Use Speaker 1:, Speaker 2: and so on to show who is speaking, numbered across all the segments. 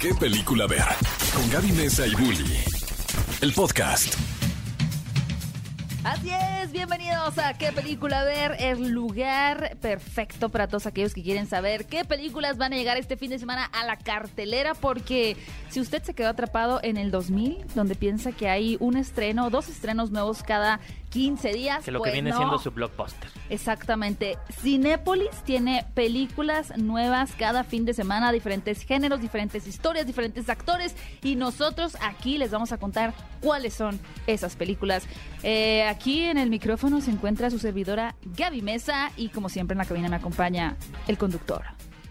Speaker 1: qué película ver. Con Gaby Mesa y Bully. El podcast.
Speaker 2: Así es, bienvenidos a ¿Qué película ver? El lugar perfecto para todos aquellos que quieren saber qué películas van a llegar este fin de semana a la cartelera, porque si usted se quedó atrapado en el 2000, donde piensa que hay un estreno, dos estrenos nuevos cada 15 días,
Speaker 3: Que lo
Speaker 2: pues
Speaker 3: que viene
Speaker 2: no.
Speaker 3: siendo su blockbuster.
Speaker 2: Exactamente. Cinépolis tiene películas nuevas cada fin de semana, diferentes géneros, diferentes historias, diferentes actores y nosotros aquí les vamos a contar cuáles son esas películas. Eh, aquí en el micrófono se encuentra su servidora Gaby Mesa y como siempre en la cabina me acompaña el conductor.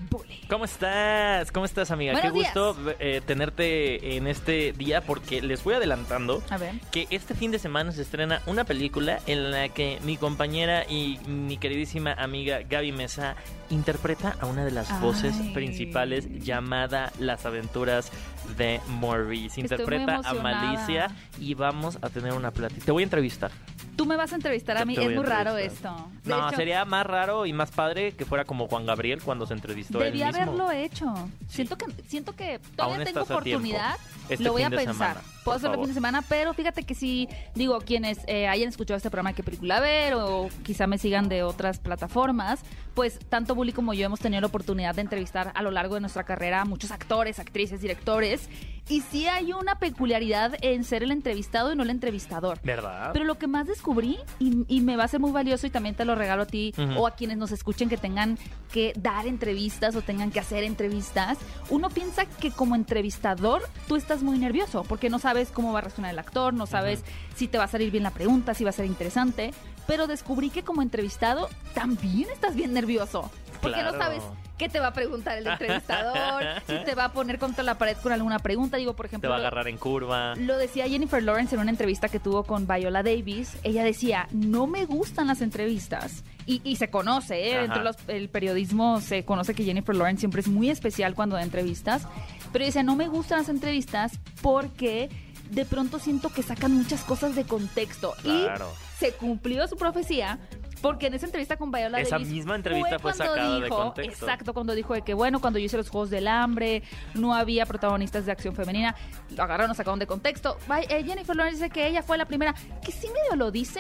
Speaker 2: Bully.
Speaker 3: ¿Cómo estás? ¿Cómo estás, amiga?
Speaker 2: Buenos
Speaker 3: Qué gusto eh, tenerte en este día porque les voy adelantando
Speaker 2: A ver.
Speaker 3: que este fin de semana se estrena una película en la que mi compañera y mi queridísima amiga Gaby Mesa interpreta a una de las voces principales llamada Las aventuras de Maurice. Interpreta a. Malicia y vamos a tener una plática. Te voy a entrevistar.
Speaker 2: Tú me vas a entrevistar a mí,
Speaker 3: te
Speaker 2: es
Speaker 3: voy a
Speaker 2: muy raro esto. De
Speaker 3: No,
Speaker 2: hecho,
Speaker 3: sería más raro y más padre que fuera como Juan Gabriel cuando se entrevistó él
Speaker 2: Debí
Speaker 3: mismo.
Speaker 2: haberlo hecho. Siento que siento que todavía tengo oportunidad.
Speaker 3: Este
Speaker 2: lo voy a pensar.
Speaker 3: semana,
Speaker 2: Puedo hacerlo el fin de semana, pero fíjate que si digo quienes eh, hayan escuchado este programa qué película ver o quizá me sigan de otras plataformas, pues tanto Bully como yo hemos tenido la oportunidad de entrevistar a lo largo de nuestra carrera a muchos actores, actrices, directores y sí hay una peculiaridad en ser el entrevistado y no el entrevistador.
Speaker 3: ¿Verdad?
Speaker 2: Pero lo que más descubrí, y, y me va a ser muy valioso y también te lo regalo a ti o a quienes nos escuchen que tengan que dar entrevistas o tengan que hacer entrevistas, uno piensa que como entrevistador tú estás muy nervioso porque no sabes cómo va a reaccionar el actor, no sabes si te va a salir bien la pregunta, si va a ser interesante, pero descubrí que como entrevistado también estás bien nervioso porque no sabes qué te va a preguntar el entrevistador, si te va a poner contra la pared con alguna pregunta, digo por
Speaker 3: Te
Speaker 2: ejemplo...
Speaker 3: va a agarrar en curva.
Speaker 2: Lo decía Jennifer Lawrence en una entrevista que tuvo con Viola Davis. Ella decía, no me gustan las entrevistas. Y, y se conoce, ¿eh? Entre los- el periodismo se conoce que Jennifer Lawrence siempre es muy especial cuando da entrevistas. Pero decía, no me gustan las entrevistas porque de pronto siento que sacan muchas cosas de contexto.
Speaker 3: Claro.
Speaker 2: Y se cumplió su profecía. Porque en esa entrevista con Viola
Speaker 3: Esa
Speaker 2: Davis
Speaker 3: misma entrevista fue
Speaker 2: cuando
Speaker 3: sacada de
Speaker 2: dijo-
Speaker 3: contexto.
Speaker 2: Exacto, cuando dijo de que bueno, cuando yo hice los Juegos del Hambre, no había protagonistas de acción femenina, lo agarraron, lo sacaron de contexto. Eh, Jennifer Lawrence dice que ella fue la primera, que sí medio lo dice,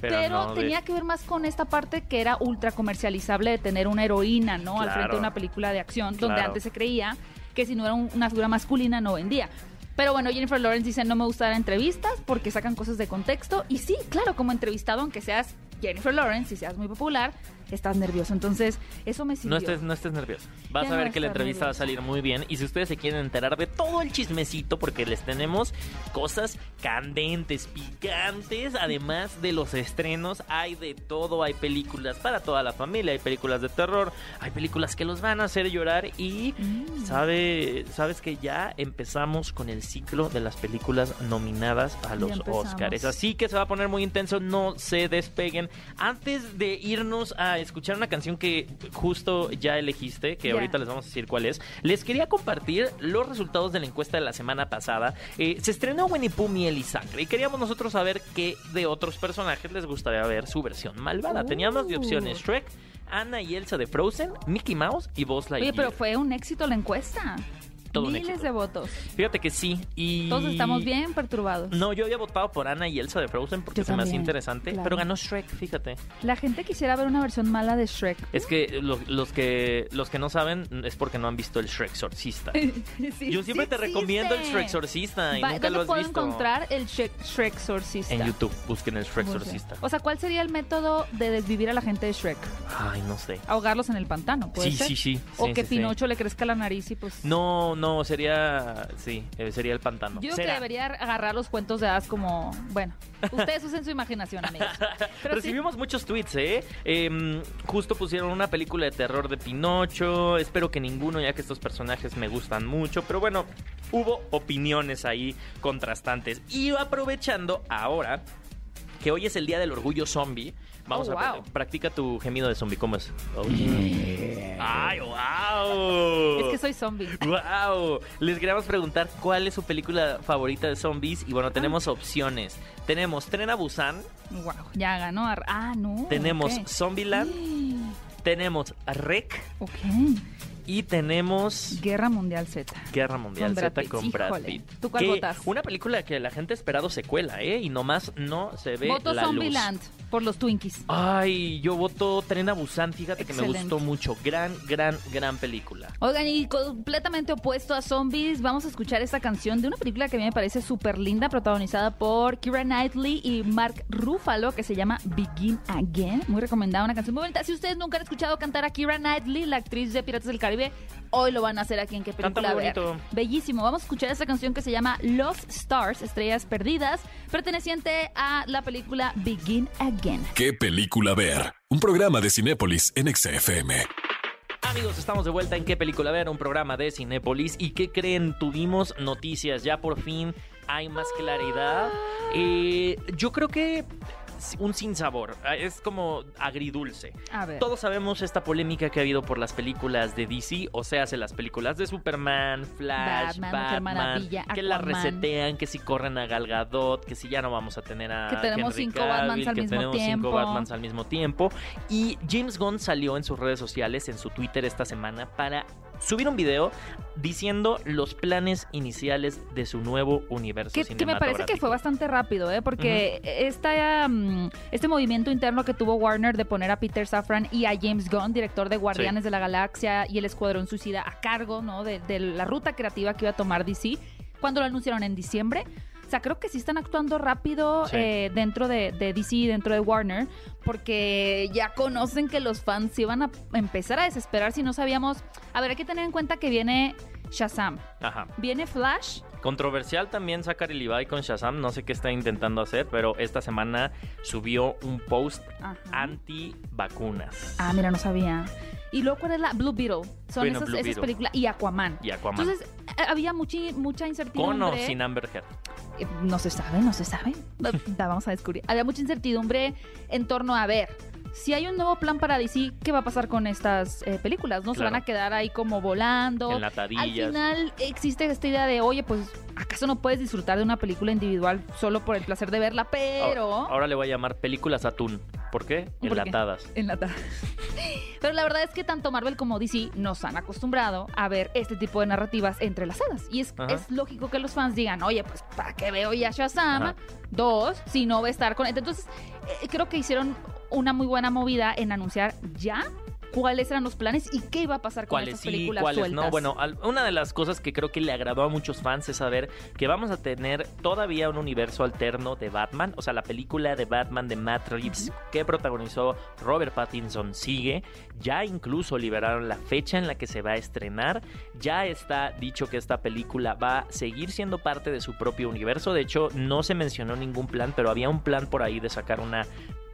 Speaker 3: Pero
Speaker 2: pero,
Speaker 3: no de-
Speaker 2: tenía que ver más con esta parte que era ultra comercializable de tener una heroína, ¿no? Al frente de una película de acción, donde
Speaker 3: Claro.
Speaker 2: antes se creía que si no era un- una figura masculina no vendía. Pero bueno, Jennifer Lawrence dice, no me gusta dar entrevistas porque sacan cosas de contexto. Y sí, claro, como entrevistado, aunque seas Jennifer Lawrence y seas muy popular, estás nervioso. Entonces, eso me sirvió.
Speaker 3: No estés, no estés nervioso. Vas
Speaker 2: Ya
Speaker 3: a ver
Speaker 2: no
Speaker 3: que la entrevista va a salir muy bien. Y si ustedes se quieren enterar de todo el chismecito, porque les tenemos cosas candentes, picantes, además de los estrenos, hay de todo. Hay películas para toda la familia, hay películas de terror, hay películas que los van a hacer llorar. Y
Speaker 2: Mm.
Speaker 3: sabe, sabes que ya empezamos con el ciclo de las películas nominadas a los. Oscars. Así que se va a poner muy intenso, no se despeguen. Antes de irnos a escuchar una canción que justo ya elegiste, que ahorita les vamos a decir cuál es, les quería compartir los resultados de la encuesta de la semana pasada. Eh, se estrenó Winnie Pooh, Miel y Sangre y queríamos nosotros saber qué de otros personajes les gustaría ver su versión malvada. Teníamos de opciones
Speaker 2: Uh.
Speaker 3: Shrek, Anna y Elsa de Frozen, Mickey Mouse y Buzz Lightyear.
Speaker 2: Oye, pero fue un éxito la encuesta.
Speaker 3: Todo un
Speaker 2: Miles de votos.
Speaker 3: Fíjate que sí. Y...
Speaker 2: Todos estamos bien perturbados.
Speaker 3: No, yo había votado por Ana y Elsa de Frozen porque
Speaker 2: Yo
Speaker 3: se me
Speaker 2: también,
Speaker 3: interesante,
Speaker 2: claro.
Speaker 3: pero ganó Shrek, fíjate.
Speaker 2: La gente quisiera ver una versión mala de Shrek.
Speaker 3: Es que lo- los que los que no saben es porque no han visto el Shrek Exorcista.
Speaker 2: Sí,
Speaker 3: Yo siempre
Speaker 2: sí
Speaker 3: te recomiendo el. Shrek Exorcista y
Speaker 2: Va,
Speaker 3: nunca
Speaker 2: ¿Dónde
Speaker 3: lo has
Speaker 2: puedo
Speaker 3: visto.
Speaker 2: encontrar el Shrek, Shrek Exorcista?
Speaker 3: En YouTube, busquen el Shrek. Exorcista.
Speaker 2: O sea, ¿cuál sería el método de desvivir a la gente de Shrek?
Speaker 3: Ay, no sé.
Speaker 2: Ahogarlos en el pantano, ¿puede
Speaker 3: Sí,
Speaker 2: ser?
Speaker 3: sí, sí.
Speaker 2: O
Speaker 3: Sí,
Speaker 2: que
Speaker 3: sí, sí.
Speaker 2: Pinocho le crezca la nariz y pues...
Speaker 3: No, no, sería sí, eh, sería el pantano.
Speaker 2: Yo creo
Speaker 3: Será.
Speaker 2: que debería agarrar los cuentos de hadas como... Bueno, ustedes usen su imaginación, amigos. Pero sí,
Speaker 3: Recibimos muchos tweets, ¿eh? Em, Justo pusieron una película de terror de Pinocho. Espero que ninguno, ya que estos personajes me gustan mucho. Pero bueno, hubo opiniones ahí contrastantes. Y aprovechando ahora que hoy es el Día del Orgullo Zombie, vamos
Speaker 2: Oh,
Speaker 3: a
Speaker 2: wow.
Speaker 3: practica tu gemido de zombie. ¿Cómo es? Oh. ¡Ay, wow!
Speaker 2: es que soy zombie.
Speaker 3: ¡Wow! Les queríamos preguntar cuál es su película favorita de zombies. Y bueno, tenemos opciones. Tenemos Tren a Busan,
Speaker 2: Wow, ya ganó. Ah, no.
Speaker 3: tenemos. Zombieland, tenemos Rec
Speaker 2: Ok.
Speaker 3: Y tenemos
Speaker 2: Guerra Mundial Z.
Speaker 3: Guerra Mundial
Speaker 2: Con Brad
Speaker 3: Z
Speaker 2: Pitt.
Speaker 3: con Brad. Pitt.
Speaker 2: ¿Tú cuál votas?
Speaker 3: Una película que la gente ha esperado secuela, ¿eh? Y nomás no se ve
Speaker 2: Voto
Speaker 3: la luz.
Speaker 2: Zombieland por los Twinkies.
Speaker 3: Ay, yo voto Tren Busan, fíjate que me gustó mucho. Gran, gran, gran película.
Speaker 2: Oigan, y completamente opuesto a zombies, vamos a escuchar esta canción de una película que a mí me parece súper linda, protagonizada por Kira Knightley y Mark Ruffalo, que se llama Begin Again. Muy recomendada, una canción muy bonita. Si ustedes nunca han escuchado cantar a Kira Knightley, la actriz de Piratas del Caribe, hoy lo van a hacer aquí en qué
Speaker 3: Canta
Speaker 2: película
Speaker 3: muy bonito.
Speaker 2: Bellísimo. Vamos a escuchar esta canción que se llama Lost Stars, Estrellas Perdidas, perteneciente a la película Begin Again.
Speaker 1: ¿Qué película ver? Un programa de Cinépolis en XFM.
Speaker 3: Amigos, estamos de vuelta en qué película ver, un programa de Cinépolis. ¿Y qué creen? Tuvimos noticias, ya por fin hay más claridad. Eh, yo creo que un sinsabor, es como agridulce.
Speaker 2: A ver.
Speaker 3: Todos sabemos esta polémica que ha habido por las películas de DC, o sea, hace las películas de Superman, Flash,
Speaker 2: Batman, Mujer
Speaker 3: Batman,
Speaker 2: Maravilla,
Speaker 3: que la resetean, que si corren a Gal Gadot, que si ya no vamos a tener a
Speaker 2: Que tenemos
Speaker 3: Henry
Speaker 2: cinco
Speaker 3: Cavill,
Speaker 2: Batmans al
Speaker 3: que
Speaker 2: mismo
Speaker 3: tenemos
Speaker 2: tiempo.
Speaker 3: cinco Batmans al mismo tiempo. Y James Gunn salió en sus redes sociales, en su Twitter esta semana, para subir un video diciendo los planes iniciales de su nuevo universo
Speaker 2: Que, que me parece que fue bastante rápido, ¿eh? Porque esta, mm, este movimiento interno que tuvo Warner de poner a Peter Safran y a James Gunn, director de Guardianes de la Galaxia y el Escuadrón Suicida, a cargo ¿no? de, de la ruta creativa que iba a tomar DC, cuando lo anunciaron en diciembre. Sea, creo que sí están actuando rápido
Speaker 3: Sí.
Speaker 2: eh, dentro de, de DC, dentro de Warner, porque ya conocen que los fans se iban a empezar a desesperar si no sabíamos. A ver, hay que tener en cuenta que viene Shazam,
Speaker 3: Ajá.
Speaker 2: viene Flash,
Speaker 3: Controversial también Zachary Levi con Shazam, no sé qué está intentando hacer, pero esta semana subió un post
Speaker 2: Ajá.
Speaker 3: anti vacunas.
Speaker 2: Ah, mira, no sabía. Y luego, ¿cuál es la Blue Beetle? Son
Speaker 3: Bueno,
Speaker 2: esas,
Speaker 3: Blue
Speaker 2: esas
Speaker 3: Beetle.
Speaker 2: películas. Y Aquaman.
Speaker 3: Y Aquaman.
Speaker 2: Entonces, eh, había muchi- mucha incertidumbre.
Speaker 3: ¿Con o sin Amber Heard?
Speaker 2: Eh, No se sabe, no se sabe. La vamos a descubrir. Había mucha incertidumbre en torno a ver. Si hay un nuevo plan para DC, ¿qué va a pasar con estas eh, películas? ¿No se van a quedar ahí como volando? Al
Speaker 3: Enlatadillas.
Speaker 2: final existe esta idea de, oye, pues, ¿acaso no puedes disfrutar de una película individual solo por el placer de verla? Pero...
Speaker 3: Ahora, ahora le voy a llamar películas atún. ¿Por qué?
Speaker 2: ¿Por qué?
Speaker 3: Enlatadas.
Speaker 2: enlatada. Pero la verdad es que tanto Marvel como DC nos han acostumbrado a ver este tipo de narrativas entrelazadas. Y es lógico que los fans digan, oye, pues ¿para qué veo ya Shazam?
Speaker 3: Ajá.
Speaker 2: Dos, si no va a estar con... Entonces, eh, creo que hicieron una muy buena movida en anunciar ya cuáles eran los planes y qué iba a pasar con estas
Speaker 3: sí,
Speaker 2: películas
Speaker 3: cuáles
Speaker 2: sueltas.
Speaker 3: no. Bueno, al- una de las cosas que creo que le agradó a muchos fans es saber que vamos a tener todavía un universo alterno de Batman. O sea, la película de Batman de Matt Reeves que protagonizó Robert Pattinson sigue. Ya incluso liberaron la fecha en la que se va a estrenar. Ya está dicho que esta película va a seguir siendo parte de su propio universo. De hecho, no se mencionó ningún plan, pero había un plan por ahí de sacar una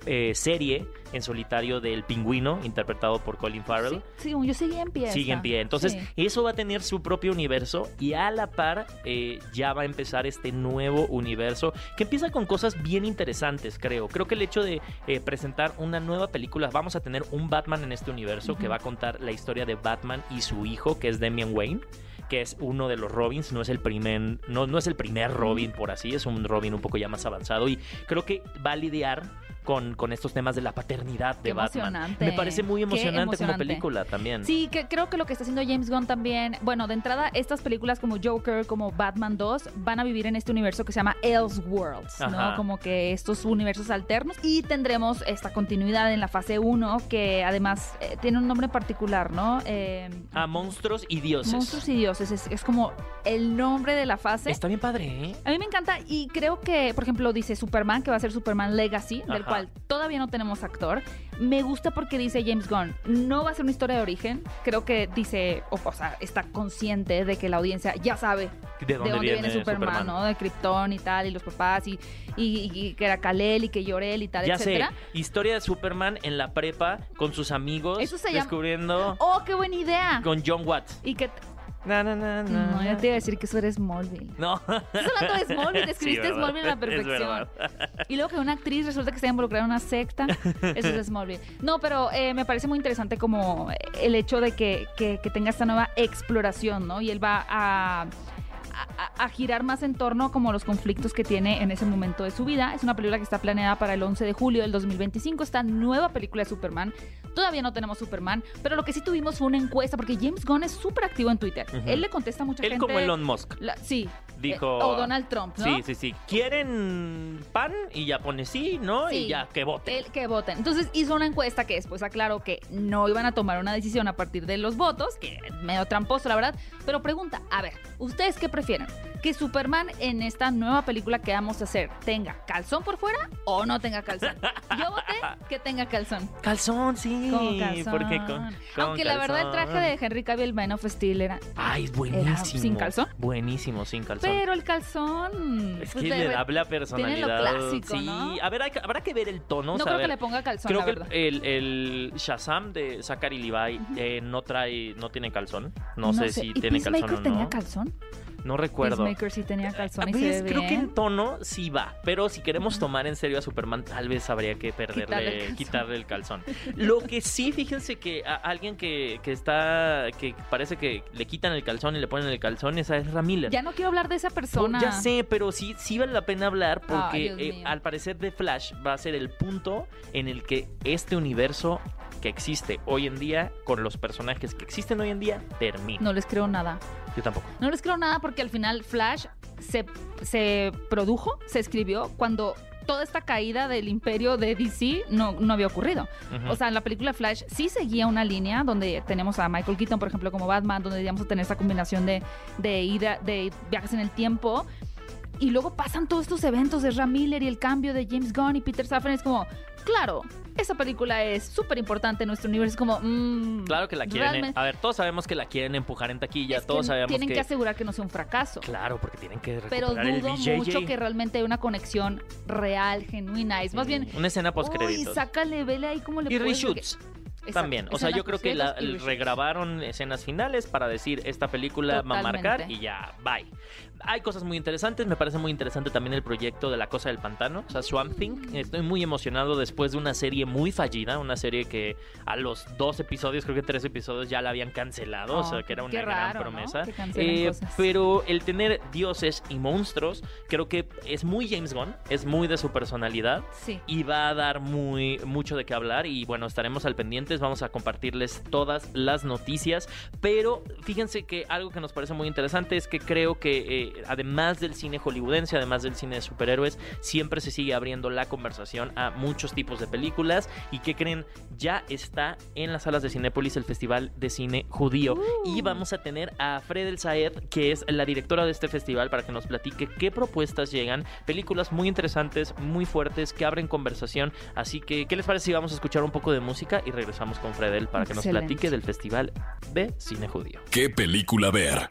Speaker 3: eh, serie en solitario del pingüino interpretado por Colin Farrell.
Speaker 2: Sí, sí, yo seguía en pie.
Speaker 3: Sigue en pie. Entonces,
Speaker 2: Sí.
Speaker 3: eso va a tener su propio universo y a la par eh, ya va a empezar este nuevo universo que empieza con cosas bien interesantes, creo. Creo que el hecho de eh, presentar una nueva película, vamos a tener un Batman en este universo que va a contar la historia de Batman y su hijo, que es Damian Wayne que es uno de los Robins, no es el primer, no, no es el primer Robin por así, es un Robin un poco ya más avanzado y creo que va a lidiar con, con estos temas de la paternidad de
Speaker 2: Qué
Speaker 3: Batman.
Speaker 2: emocionante.
Speaker 3: Me parece muy emocionante, como película también.
Speaker 2: Sí, que creo que lo que está haciendo James Gunn también, bueno, de entrada, estas películas como Joker, como Batman 2, van a vivir en este universo que se llama Elseworlds,
Speaker 3: Ajá.
Speaker 2: ¿no? Como que estos universos alternos. Y tendremos esta continuidad en la fase 1, que además eh, tiene un nombre particular, ¿no? Eh,
Speaker 3: A monstruos y dioses.
Speaker 2: Monstruos y dioses, es, es como el nombre de la fase.
Speaker 3: Está bien padre, ¿eh?
Speaker 2: A mí me encanta y creo que, por ejemplo, dice Superman, que va a ser Superman Legacy, del. Cual todavía no tenemos actor. Me gusta porque dice James Gunn, no va a ser una historia de origen. Creo que dice, o, o sea, está consciente de que la audiencia ya sabe
Speaker 3: ¿De dónde, viene,
Speaker 2: Superman, ¿no? De Krypton y tal, y los papás, y, y- y que era Kal-El y que Llorel y tal,
Speaker 3: Ya sé,
Speaker 2: etcétera.
Speaker 3: historia de Superman en la prepa con sus amigos
Speaker 2: Eso se llama-
Speaker 3: descubriendo
Speaker 2: ¡Oh, qué buena idea!
Speaker 3: con John Watts.
Speaker 2: Y que...
Speaker 3: Na, na, na, na.
Speaker 2: No, ya te iba a decir que eso era Smallville.
Speaker 3: No.
Speaker 2: Estás hablando de Smallville, describiste
Speaker 3: Sí.
Speaker 2: Smallville a la perfección. Y luego que una actriz resulta que está involucrada en una secta. Eso es Smallville. No, pero eh, me parece muy interesante como el hecho de que, que- que tenga esta nueva exploración, ¿no? Y él va a, a, a girar más en torno como los conflictos que tiene en ese momento de su vida. Es una película que está planeada para el 11 de julio del 2025, esta nueva película de Superman. Todavía no tenemos Superman, pero lo que sí tuvimos fue una encuesta, porque James Gunn es súper activo en Twitter. Él le contesta a mucha
Speaker 3: Él
Speaker 2: gente.
Speaker 3: como Elon Musk.
Speaker 2: La- sí.
Speaker 3: Dijo-
Speaker 2: Eh, o Donald Trump, ¿no?
Speaker 3: Sí, sí, sí. ¿Quieren pan? Y ya pone sí, ¿no?
Speaker 2: Sí.
Speaker 3: Y ya, que voten.
Speaker 2: El que voten. Entonces hizo una encuesta que después aclaró que no iban a tomar una decisión a partir de los votos, que es medio tramposo, la verdad. Pero pregunta, a ver, ¿ustedes qué prefieren? ¿Que Superman en esta nueva película que vamos a hacer tenga calzón por fuera o no tenga calzón? Yo voté que tenga calzón.
Speaker 3: Calzón, sí.
Speaker 2: Calzón.
Speaker 3: Porque con, con
Speaker 2: Aunque la verdad el traje de Henry Cavill Man of Steel era...
Speaker 3: Ay, es buenísimo.
Speaker 2: sin calzón.
Speaker 3: Buenísimo, sin calzón.
Speaker 2: Pero el calzón...
Speaker 3: es
Speaker 2: pues,
Speaker 3: que
Speaker 2: de
Speaker 3: le da la
Speaker 2: Tiene
Speaker 3: personalidad.
Speaker 2: lo clásico,
Speaker 3: sí,
Speaker 2: ¿no?
Speaker 3: a ver, hay habrá que ver el tono.
Speaker 2: No creo que le ponga calzón,
Speaker 3: Creo
Speaker 2: la
Speaker 3: que
Speaker 2: verdad.
Speaker 3: el, el Shazam de Zachary Levi eh, no trae, no tiene calzón. No, sé, si
Speaker 2: ¿Y
Speaker 3: tiene calzón o
Speaker 2: tenía
Speaker 3: no.
Speaker 2: calzón?
Speaker 3: No recuerdo.
Speaker 2: Peacemaker sí tenía calzón y se
Speaker 3: ¿Ves?
Speaker 2: ve
Speaker 3: Creo que en tono sí va, pero si queremos tomar en serio a Superman, tal vez habría que
Speaker 2: Quitarle el
Speaker 3: perderle,
Speaker 2: calzón.
Speaker 3: quitarle el calzón. Lo que sí, fíjense que a alguien que, que está, que parece que le quitan el calzón y le ponen el calzón, esa es Ramiller.
Speaker 2: Ya no quiero hablar de esa persona.
Speaker 3: Ya sé, pero sí, sí vale la pena hablar porque eh, al parecer The Flash va a ser el punto en el que este universo que existe hoy en día, con los personajes que existen hoy en día, termina.
Speaker 2: No les creo nada.
Speaker 3: Yo tampoco.
Speaker 2: No les creo nada porque al final Flash se, se produjo, se escribió cuando toda esta caída del imperio de DC no, no había ocurrido. O sea, en la película Flash sí seguía una línea donde tenemos a Michael Keaton, por ejemplo, como Batman, donde íbamos a tener esa combinación de, de, ida, de viajes en el tiempo. Y luego pasan todos estos eventos de Ram Miller y el cambio de James Gunn y Peter Safran. Es como, claro, esa película es súper importante en nuestro universo. Es como, mm,
Speaker 3: Claro que la quieren. eh,
Speaker 2: realmente-
Speaker 3: A ver, todos sabemos que la quieren empujar en taquilla.
Speaker 2: es que
Speaker 3: todos sabemos
Speaker 2: tienen que...
Speaker 3: que.
Speaker 2: asegurar que no sea un fracaso.
Speaker 3: Claro, porque tienen que
Speaker 2: Pero
Speaker 3: recuperar el
Speaker 2: dudo mucho que realmente hay una conexión real, genuina. Es más bien,
Speaker 3: Una escena post créditos.
Speaker 2: sácale, vele ahí cómo le
Speaker 3: Y reshoots. También, o sea, yo creo que la,
Speaker 2: y
Speaker 3: regrabaron escenas finales para decir esta película va a marcar y ya, bye. Hay cosas muy interesantes, me parece muy interesante también el proyecto de La Cosa del Pantano, o sea, Swamp Thing. Estoy muy emocionado después de una serie muy fallida, una serie que a los dos episodios, creo que tres episodios ya la habían cancelado, o sea,
Speaker 2: Oh,
Speaker 3: que era una gran promesa. Eh, pero el tener dioses y monstruos, creo que es muy James Gunn, es muy de su personalidad
Speaker 2: Sí.
Speaker 3: y va a dar muy mucho de qué hablar y bueno, estaremos al pendientes, vamos a compartirles todas las noticias, pero fíjense que algo que nos parece muy interesante es que creo que eh, además del cine hollywoodense, además del cine de superhéroes, siempre se sigue abriendo la conversación a muchos tipos de películas y que creen ya está en las salas de Cinépolis el Festival de Cine Judío
Speaker 2: Uh.
Speaker 3: y vamos a tener a Fred El Saed, que es la directora de este festival, para que nos platique qué propuestas llegan, películas muy interesantes, muy fuertes, que abren conversación. Así que, ¿qué les parece si vamos a escuchar un poco de música y regresamos con Fredel para que nos platique del Festival de Cine Judío?
Speaker 1: ¿Qué película ver?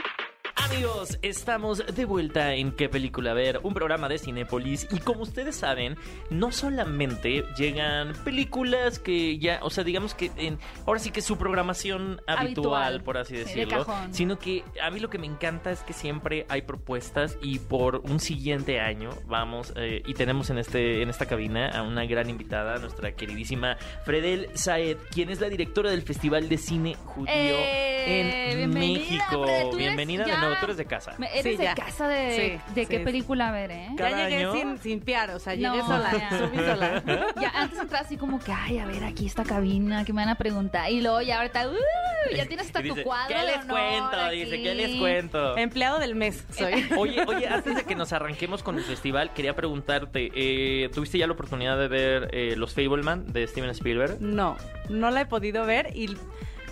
Speaker 3: Amigos, estamos de vuelta en ¿Qué película ver? Un programa de Cinépolis y como ustedes saben, no solamente llegan películas que ya, o sea, digamos que en, ahora sí que su programación habitual,
Speaker 2: Habitual.
Speaker 3: por así
Speaker 2: Sí, de
Speaker 3: decirlo, sino que a mí lo que me encanta es que siempre hay propuestas y por un siguiente año vamos eh, y tenemos en este en esta cabina a una gran invitada, nuestra queridísima Fredel Saed, quien es la directora del Festival de Cine Judío
Speaker 2: Eh,
Speaker 3: en
Speaker 2: bienvenida,
Speaker 3: México. Bienvenida de nuevo, tú eres de casa.
Speaker 2: Me- Eres
Speaker 4: Sí,
Speaker 2: de
Speaker 4: ya.
Speaker 2: casa de,
Speaker 4: Sí,
Speaker 2: de qué
Speaker 4: sí.
Speaker 2: película ver, ¿eh?
Speaker 3: Cada
Speaker 4: ya llegué
Speaker 3: año-
Speaker 4: sin, sin piar, o sea, llegué
Speaker 2: No,
Speaker 4: sola,
Speaker 2: ya.
Speaker 4: subí sola.
Speaker 2: Ya antes entras así como que, ay, a ver, aquí esta cabina, que me van a preguntar. Y luego ya ahorita, uh, ya tienes hasta
Speaker 3: Y dice,
Speaker 2: tu cuadro.
Speaker 3: ¿Qué
Speaker 2: de
Speaker 3: les
Speaker 2: honor
Speaker 3: cuento? Dice, ¿qué les
Speaker 2: aquí".
Speaker 3: cuento?
Speaker 4: Empleado del mes soy.
Speaker 3: Oye, oye, antes de que nos arranquemos con el festival, quería preguntarte, eh, ¿tuviste ya la oportunidad de ver eh, Los Fableman de Steven Spielberg?
Speaker 4: No, no la he podido ver y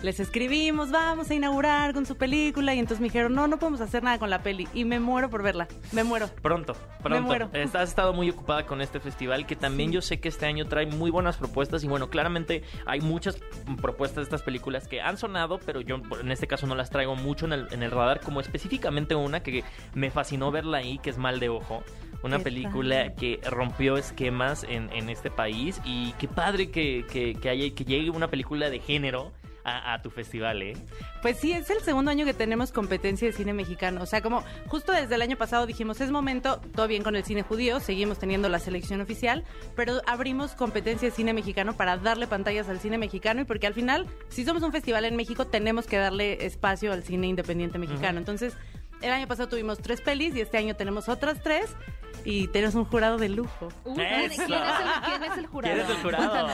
Speaker 4: les escribimos, vamos a inaugurar con su película y entonces me dijeron, no, no podemos hacer nada con la peli y me muero por verla, me muero.
Speaker 3: Pronto, pronto.
Speaker 4: muero.
Speaker 3: Eh, Has estado muy ocupada con este festival que también
Speaker 4: Sí.
Speaker 3: yo sé que este año trae muy buenas propuestas y bueno, claramente hay muchas propuestas de estas películas que han sonado, pero yo en este caso no las traigo mucho en el, en el radar, como específicamente una que me fascinó verla ahí, que es Mal de Ojo. Una
Speaker 4: ¿Qué
Speaker 3: película
Speaker 4: tal?
Speaker 3: que rompió esquemas en, en este país y qué padre que, que, que haya, que llegue una película de género a, a tu festival, ¿eh?
Speaker 4: Pues sí, es el segundo año que tenemos competencia de cine mexicano. O sea, como justo desde el año pasado dijimos, es momento, todo bien con el cine judío, seguimos teniendo la selección oficial, pero abrimos competencia de cine mexicano para darle pantallas al cine mexicano y porque al final, si somos un festival en México, tenemos que darle espacio al cine independiente mexicano. Entonces, el año pasado tuvimos tres pelis y este año tenemos otras tres y tenemos un jurado de lujo.
Speaker 2: Uh, ¿quién, es el, quién es el jurado?
Speaker 3: ¿Quién es el jurado?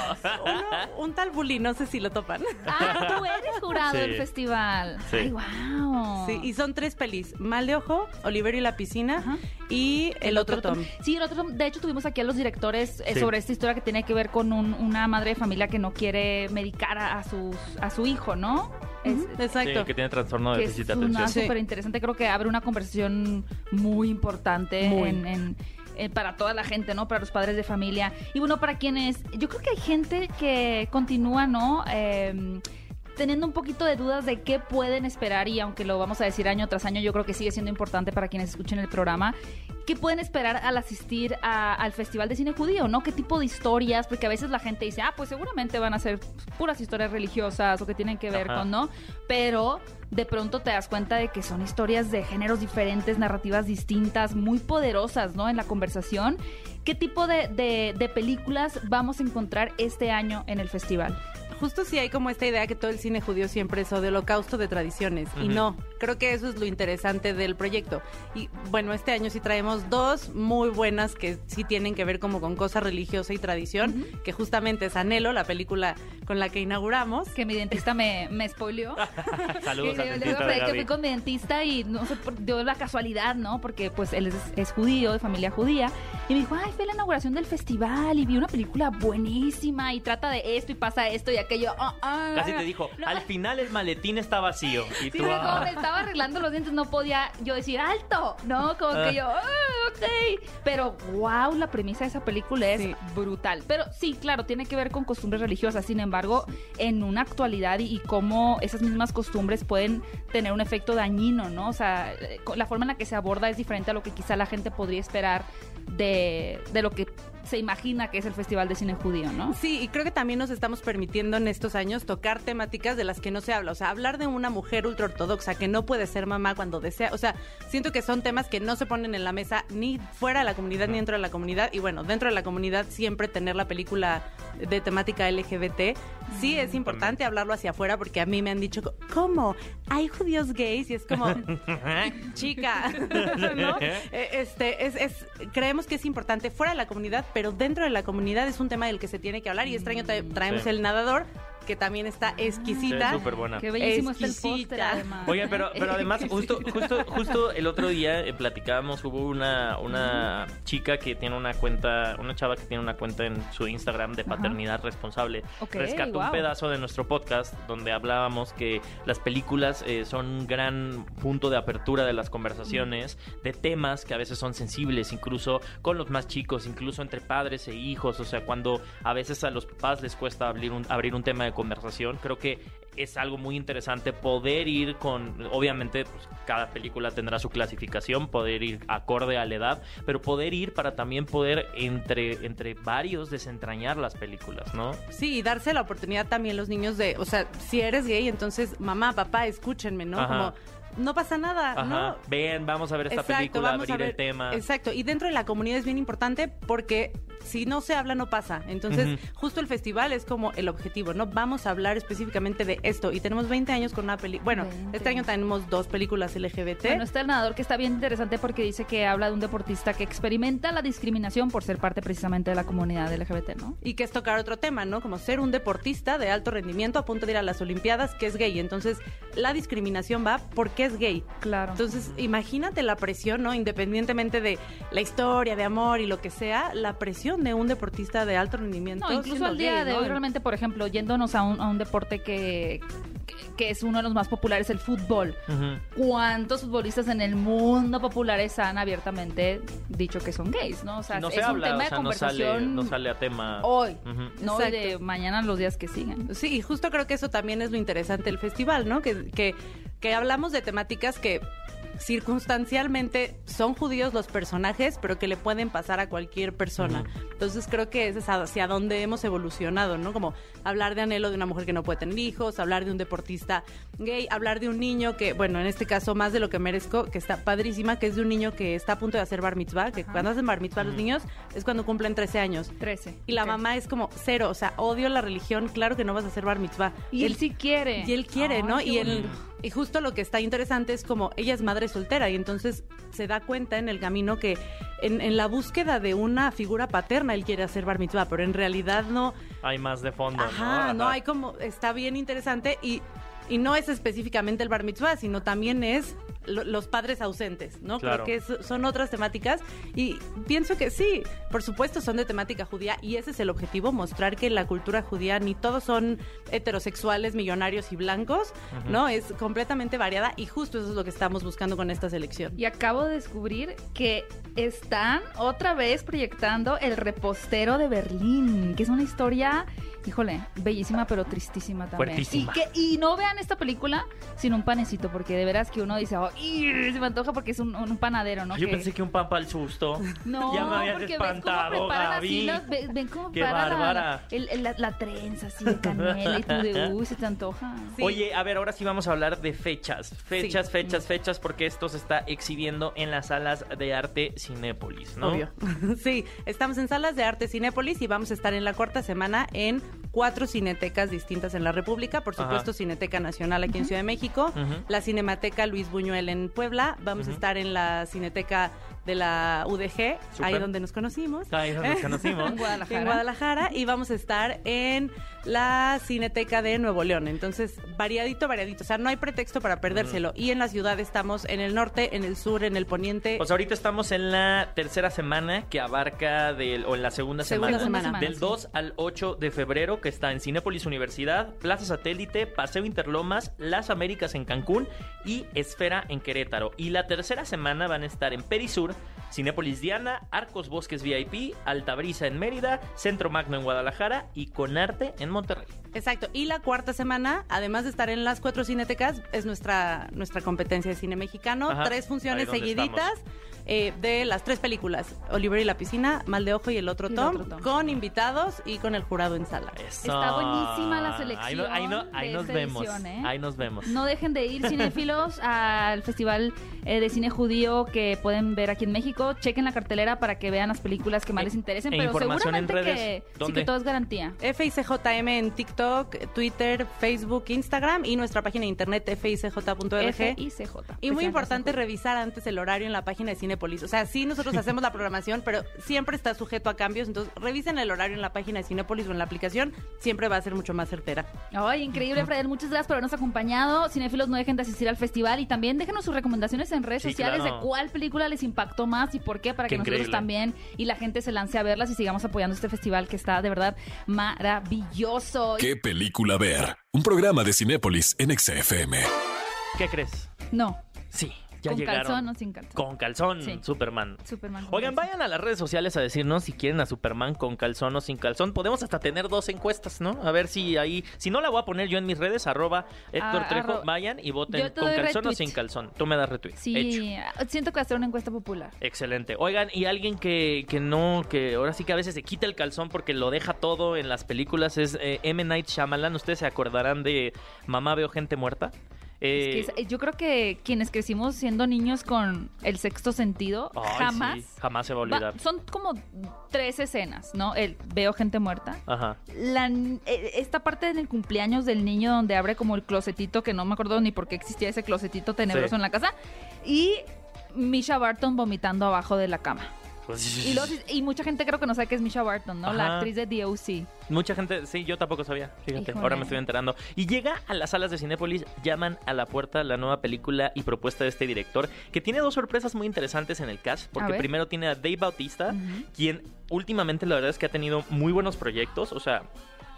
Speaker 4: Uno- un tal Bully, no sé si lo topan.
Speaker 2: Ah, tú eres jurado
Speaker 3: Sí.
Speaker 2: del festival.
Speaker 3: Sí.
Speaker 2: Ay, wow.
Speaker 4: Sí, y son tres pelis, Mal de Ojo, Oliverio y la Piscina
Speaker 2: Ajá.
Speaker 4: y El, Otro Tom.
Speaker 2: Sí, el otro Tom. De hecho, tuvimos aquí a los directores eh,
Speaker 3: Sí.
Speaker 2: sobre esta historia que tiene que ver con un- una madre de familia que no quiere medicar a, a sus, a su hijo, ¿no? Es-
Speaker 4: Exacto.
Speaker 3: Sí, que tiene trastorno de déficit
Speaker 2: es
Speaker 3: de
Speaker 2: una
Speaker 3: atención.
Speaker 4: Sí.
Speaker 2: súper interesante. Creo que abre una conversación muy importante
Speaker 4: Muy.
Speaker 2: en- en- eh, para toda la gente, ¿no? Para los padres de familia. Y bueno, para quienes... Yo creo que hay gente que continúa, ¿no? Eh, teniendo un poquito de dudas de qué pueden esperar y aunque lo vamos a decir año tras año, yo creo que sigue siendo importante para quienes escuchen el programa, ¿qué pueden esperar al asistir a- al Festival de Cine Judío, no? ¿Qué tipo de historias? Porque a veces la gente dice, ah, pues seguramente van a ser puras historias religiosas o que tienen que ver
Speaker 3: Ajá.
Speaker 2: con, ¿no? Pero de pronto te das cuenta de que son historias de géneros diferentes, narrativas distintas, muy poderosas, ¿no? En la conversación. ¿Qué tipo de, de- de películas vamos a encontrar este año en el festival?
Speaker 4: Justo sí hay como esta idea que todo el cine judío siempre es de holocausto de tradiciones. Y
Speaker 3: Ujú.
Speaker 4: no, creo que eso es lo interesante del proyecto. Y bueno, este año sí traemos dos muy buenas que sí tienen que ver como con cosa religiosa y tradición, que justamente es Anhelo, la película con la que inauguramos.
Speaker 2: Que mi dentista me, me spoileó.
Speaker 3: Saludos al dentista de
Speaker 2: que fui con mi dentista y no sé, dio la casualidad, ¿no? Porque pues él es, es judío, de familia judía. Y me dijo, ay, fue la inauguración del festival y vi una película buenísima y trata de esto y pasa esto y aquello. Ah,
Speaker 3: Casi te dijo,
Speaker 2: No,
Speaker 3: al final el maletín está vacío. Y
Speaker 2: Sí,
Speaker 3: tú,
Speaker 2: como
Speaker 3: ah.
Speaker 2: me estaba arreglando los dientes, no podía yo decir alto, ¿no? Como que yo, ah, ok. Pero, wow, la premisa de esa película es
Speaker 4: Sí.
Speaker 2: brutal. Pero sí, claro, tiene que ver con costumbres religiosas. Sin embargo, en una actualidad y, y cómo esas mismas costumbres pueden tener un efecto dañino, ¿no? O sea, eh, la forma en la que se aborda es diferente a lo que quizá la gente podría esperar de, de lo que se imagina que es el Festival de Cine Judío, ¿no?
Speaker 4: Sí, y creo que también nos estamos permitiendo en estos años tocar temáticas de las que no se habla. O sea, hablar de una mujer ultraortodoxa que no puede ser mamá cuando desea. O sea, siento que son temas que no se ponen en la mesa ni fuera de la comunidad ni dentro de la comunidad. Y bueno, dentro de la comunidad siempre tener la película de temática LGBT. Sí, es importante hablarlo hacia afuera porque a mí me han dicho, ¿cómo? ¿Hay judíos gays? Y es como, chica, ¿no? Eh, Este, es, es, creemos que es importante fuera de la comunidad, pero dentro de la comunidad es un tema del que se tiene que hablar. Y año tra- traemos
Speaker 3: Sí.
Speaker 4: el nadador, que también está exquisita.
Speaker 3: Sí, súper buena.
Speaker 2: Qué bellísimo está el póster,
Speaker 4: Exquisita.
Speaker 2: además.
Speaker 3: Oigan, pero, pero además, justo, justo, justo el otro día eh, platicábamos, hubo una, una chica que tiene una cuenta, una chava que tiene una cuenta en su Instagram de paternidad responsable.
Speaker 2: Ok,
Speaker 3: Rescató un
Speaker 2: wow.
Speaker 3: pedazo de nuestro podcast donde hablábamos que las películas eh, son un gran punto de apertura de las conversaciones, de temas que a veces son sensibles, incluso con los más chicos, incluso entre padres e hijos. O sea, cuando a veces a los papás les cuesta abrir un, abrir un tema de conversación, creo que es algo muy interesante poder ir con, obviamente, pues, cada película tendrá su clasificación, poder ir acorde a la edad, pero poder ir para también poder entre, entre varios desentrañar las películas, ¿no?
Speaker 4: Sí, y darse la oportunidad también los niños de, o sea, si eres gay, entonces mamá, papá, escúchenme, ¿no?
Speaker 3: Ajá.
Speaker 4: Como, no pasa nada,
Speaker 3: Ajá.
Speaker 4: ¿no?
Speaker 3: Ven, vamos a ver esta
Speaker 4: Exacto,
Speaker 3: película, abrir el tema.
Speaker 4: Exacto, y dentro de la comunidad es bien importante porque si no se habla no pasa. Entonces, justo el festival es como el objetivo, ¿no? Vamos a hablar específicamente de esto y tenemos 20 años con una película. Bueno,
Speaker 2: 20.
Speaker 4: este año tenemos dos películas LGBT.
Speaker 2: Bueno, está el nadador que está bien interesante porque dice que habla de un deportista que experimenta la discriminación por ser parte precisamente de la comunidad LGBT, ¿no?
Speaker 4: y que es tocar otro tema, ¿no? Como ser un deportista de alto rendimiento a punto de ir a las Olimpiadas que es gay. Entonces, la discriminación va porque es gay.
Speaker 2: Claro.
Speaker 4: Entonces, imagínate la presión, ¿no? Independientemente de la historia, de amor y lo que sea, la presión de un deportista de alto rendimiento.
Speaker 2: No, incluso al día
Speaker 4: gay,
Speaker 2: de
Speaker 4: ¿no?
Speaker 2: hoy, realmente, por ejemplo, yéndonos a un, a un deporte que, que, que es uno de los más populares, el fútbol. ¿Cuántos futbolistas en el mundo populares han abiertamente dicho que son gays, no? O sea,
Speaker 3: no
Speaker 2: es
Speaker 3: se
Speaker 2: un
Speaker 3: habla,
Speaker 2: tema
Speaker 3: o
Speaker 2: de
Speaker 3: sea, no sale,
Speaker 2: conversación
Speaker 3: no sale a tema.
Speaker 2: hoy, no y de
Speaker 4: Exacto.
Speaker 2: mañana los días que siguen.
Speaker 4: Sí, y justo creo que eso también es lo interesante del festival, ¿no? Que, que, que hablamos de temáticas que circunstancialmente son judíos los personajes, pero que le pueden pasar a cualquier persona. Entonces creo que ese es hacia donde hemos evolucionado, ¿no? Como hablar de anhelo de una mujer que no puede tener hijos, hablar de un deportista gay, hablar de un niño que, bueno, en este caso más de lo que merezco, que está padrísima, que es de un niño que está a punto de hacer bar mitzvah, que cuando hacen bar mitzvah los niños es cuando cumplen 13 años.
Speaker 2: 13.
Speaker 4: Y la mamá es como cero, o sea, odio la religión, claro que no vas a hacer bar mitzvah.
Speaker 2: Y él sí quiere.
Speaker 4: Y él quiere, ¿no? Y él. Y justo lo que está interesante es como ella es madre soltera y entonces se da cuenta en el camino que en, en la búsqueda de una figura paterna él quiere hacer bar mitzvah, pero en realidad no.
Speaker 3: Hay más de fondo,
Speaker 4: Ajá,
Speaker 3: ¿no?
Speaker 4: no hay como está bien interesante y y no es específicamente el bar mitzvah, sino también es los padres ausentes, ¿no?
Speaker 3: Claro.
Speaker 4: Creo que es- son otras temáticas y pienso que sí, por supuesto son de temática judía y ese es el objetivo, mostrar que la cultura judía ni todos son heterosexuales, millonarios y blancos, ¿no? Es completamente variada y justo eso es lo que estamos buscando con esta selección.
Speaker 2: Y acabo de descubrir que están otra vez proyectando El repostero de Berlín, que es una historia, híjole, bellísima pero tristísima también.
Speaker 3: Fuertísima.
Speaker 2: Y, que, y no vean esta película sin un panecito, porque de veras que uno dice, oh, "Ih, se me antoja porque es un, un panadero, ¿no?
Speaker 3: Yo
Speaker 2: Que-
Speaker 3: pensé que un pan para el susto.
Speaker 2: No,
Speaker 3: ya me habías
Speaker 2: porque ven cómo
Speaker 3: espantado,
Speaker 2: preparan así,
Speaker 3: Gaby.
Speaker 2: ven, ven cómo
Speaker 3: Qué
Speaker 2: la-
Speaker 3: bárbara.
Speaker 2: el- el- la, la trenza así de canela y tú de, uy, se te antoja.
Speaker 4: Sí.
Speaker 3: Oye, a ver, ahora sí vamos a hablar de fechas. Fechas,
Speaker 4: Sí.
Speaker 3: fechas, fechas, porque esto se está exhibiendo en las salas de arte Cinépolis, ¿no?
Speaker 4: Obvio. Sí, estamos en salas de arte Cinépolis y vamos a estar en la cuarta semana en cuatro cinetecas distintas en la República. Por
Speaker 3: Ajá.
Speaker 4: supuesto, Cineteca Nacional aquí en Ciudad de México, la Cinemateca Luis Buñuel en Puebla, vamos a estar en la Cineteca de la UDG, ahí donde nos conocimos.
Speaker 3: Ahí es donde nos conocimos.
Speaker 2: En Guadalajara.
Speaker 4: En Guadalajara y vamos a estar en la Cineteca de Nuevo León. Entonces, variadito, variadito. O sea, no hay pretexto para perdérselo. Y en la ciudad estamos en el norte, en el sur, en el poniente.
Speaker 3: Pues ahorita estamos en la tercera semana que abarca del, o en la segunda,
Speaker 4: Segunda
Speaker 3: semana,
Speaker 4: semana.
Speaker 3: del
Speaker 2: sí.
Speaker 3: 2 al 8 de febrero que está en Cinépolis Universidad, Plaza Satélite, Paseo Interlomas, Las Américas en Cancún y Esfera en Querétaro. Y la tercera semana van a estar en Perisur, Cinépolis Diana, Arcos Bosques VIP, Altabrisa en Mérida, Centro Magno en Guadalajara y Conarte en Monterrey.
Speaker 4: Exacto. Y la cuarta semana, además de estar en las cuatro cinetecas, es nuestra, nuestra competencia de cine mexicano.
Speaker 3: Ajá,
Speaker 4: Tres funciones seguiditas eh, de las tres películas: Oliver y la piscina, Mal de Ojo y el otro
Speaker 2: Y el
Speaker 4: Tom,
Speaker 2: otro Tom.
Speaker 4: con invitados y con el jurado en sala.
Speaker 3: Eso.
Speaker 2: Está buenísima la
Speaker 3: Ahí, no-
Speaker 2: selección
Speaker 3: ahí, no- ahí
Speaker 2: de
Speaker 3: nos
Speaker 2: esta
Speaker 3: vemos.
Speaker 2: edición, ¿eh?
Speaker 3: Ahí nos vemos.
Speaker 2: No dejen de ir cinéfilos al Festival eh, de Cine Judío que pueden ver aquí en México. Chequen la cartelera para que vean las películas que más
Speaker 3: E-
Speaker 2: les interesen,
Speaker 3: e
Speaker 2: pero
Speaker 3: en
Speaker 2: seguramente
Speaker 3: redes,
Speaker 2: que sí que todo es garantía.
Speaker 4: FICJM en TikTok, Twitter, Facebook, Instagram y nuestra página de internet ficj.org.
Speaker 2: FICJ.
Speaker 4: Y muy importante revisar antes el horario en la página de Cinepolis. O sea, sí nosotros hacemos la programación, pero siempre está sujeto a cambios. Entonces, revisen el horario en la página de Cinepolis o en la aplicación. Siempre va a ser mucho más certera.
Speaker 2: Ay, increíble, Fred. Muchas gracias por habernos acompañado. Cinéfilos, no dejen de asistir al festival y también déjenos sus recomendaciones en redes
Speaker 3: Sí,
Speaker 2: sociales
Speaker 3: claro.
Speaker 2: de cuál película les impactó más y por qué, para
Speaker 3: Qué
Speaker 2: que nosotros
Speaker 3: increíble.
Speaker 2: también y la gente se lance a verlas y sigamos apoyando este festival que está de verdad maravilloso.
Speaker 1: ¿Qué película ver? Un programa de Cinépolis en XFM.
Speaker 3: ¿Qué crees?
Speaker 2: No,
Speaker 3: Sí, ya
Speaker 2: con
Speaker 3: llegaron.
Speaker 2: calzón o sin calzón.
Speaker 3: Con calzón,
Speaker 2: Sí.
Speaker 3: Superman.
Speaker 2: Superman.
Speaker 3: Oigan,
Speaker 2: calzón.
Speaker 3: vayan a las redes sociales a decirnos si quieren a Superman con calzón o sin calzón. Podemos hasta tener dos encuestas, ¿no? A ver si ahí. Si no la voy a poner yo en mis redes, arroba Héctor
Speaker 2: Ah,
Speaker 3: Trejo.
Speaker 2: arro-
Speaker 3: Vayan y voten con calzón o sin calzón. Tú me das retweet. Hecho.
Speaker 2: Sí, siento que va a ser una encuesta popular.
Speaker 3: Excelente. Oigan, y alguien que, que no, que ahora sí que a veces se quita el calzón porque lo deja todo en las películas es eh, M. Night Shyamalan. Ustedes se acordarán de Mamá veo gente muerta. Eh,
Speaker 2: Es que es- eh, yo creo que quienes crecimos siendo niños con el sexto sentido, jamás.
Speaker 3: sí, jamás se va a
Speaker 2: va-
Speaker 3: olvidar.
Speaker 2: son como tres escenas, ¿no? El veo gente muerta.
Speaker 3: Ajá.
Speaker 2: La, eh, esta parte en el cumpleaños del niño donde abre como el closetito, que no me acuerdo ni por qué existía ese closetito tenebroso
Speaker 3: Sí.
Speaker 2: en la casa. Y Misha Barton vomitando abajo de la cama.
Speaker 3: Pues,
Speaker 2: Y, mucha gente creo que no sabe que es Misha Barton, ¿no? La actriz de DOC.
Speaker 3: Mucha gente, sí, yo tampoco sabía, fíjate,
Speaker 2: Híjole.
Speaker 3: ahora me estoy enterando. Y llega a las salas de Cinépolis, llaman a la puerta la nueva película y propuesta de este director, que tiene dos sorpresas muy interesantes en el cast, porque primero tiene a Dave Bautista, quien últimamente la verdad es que ha tenido muy buenos proyectos, o sea...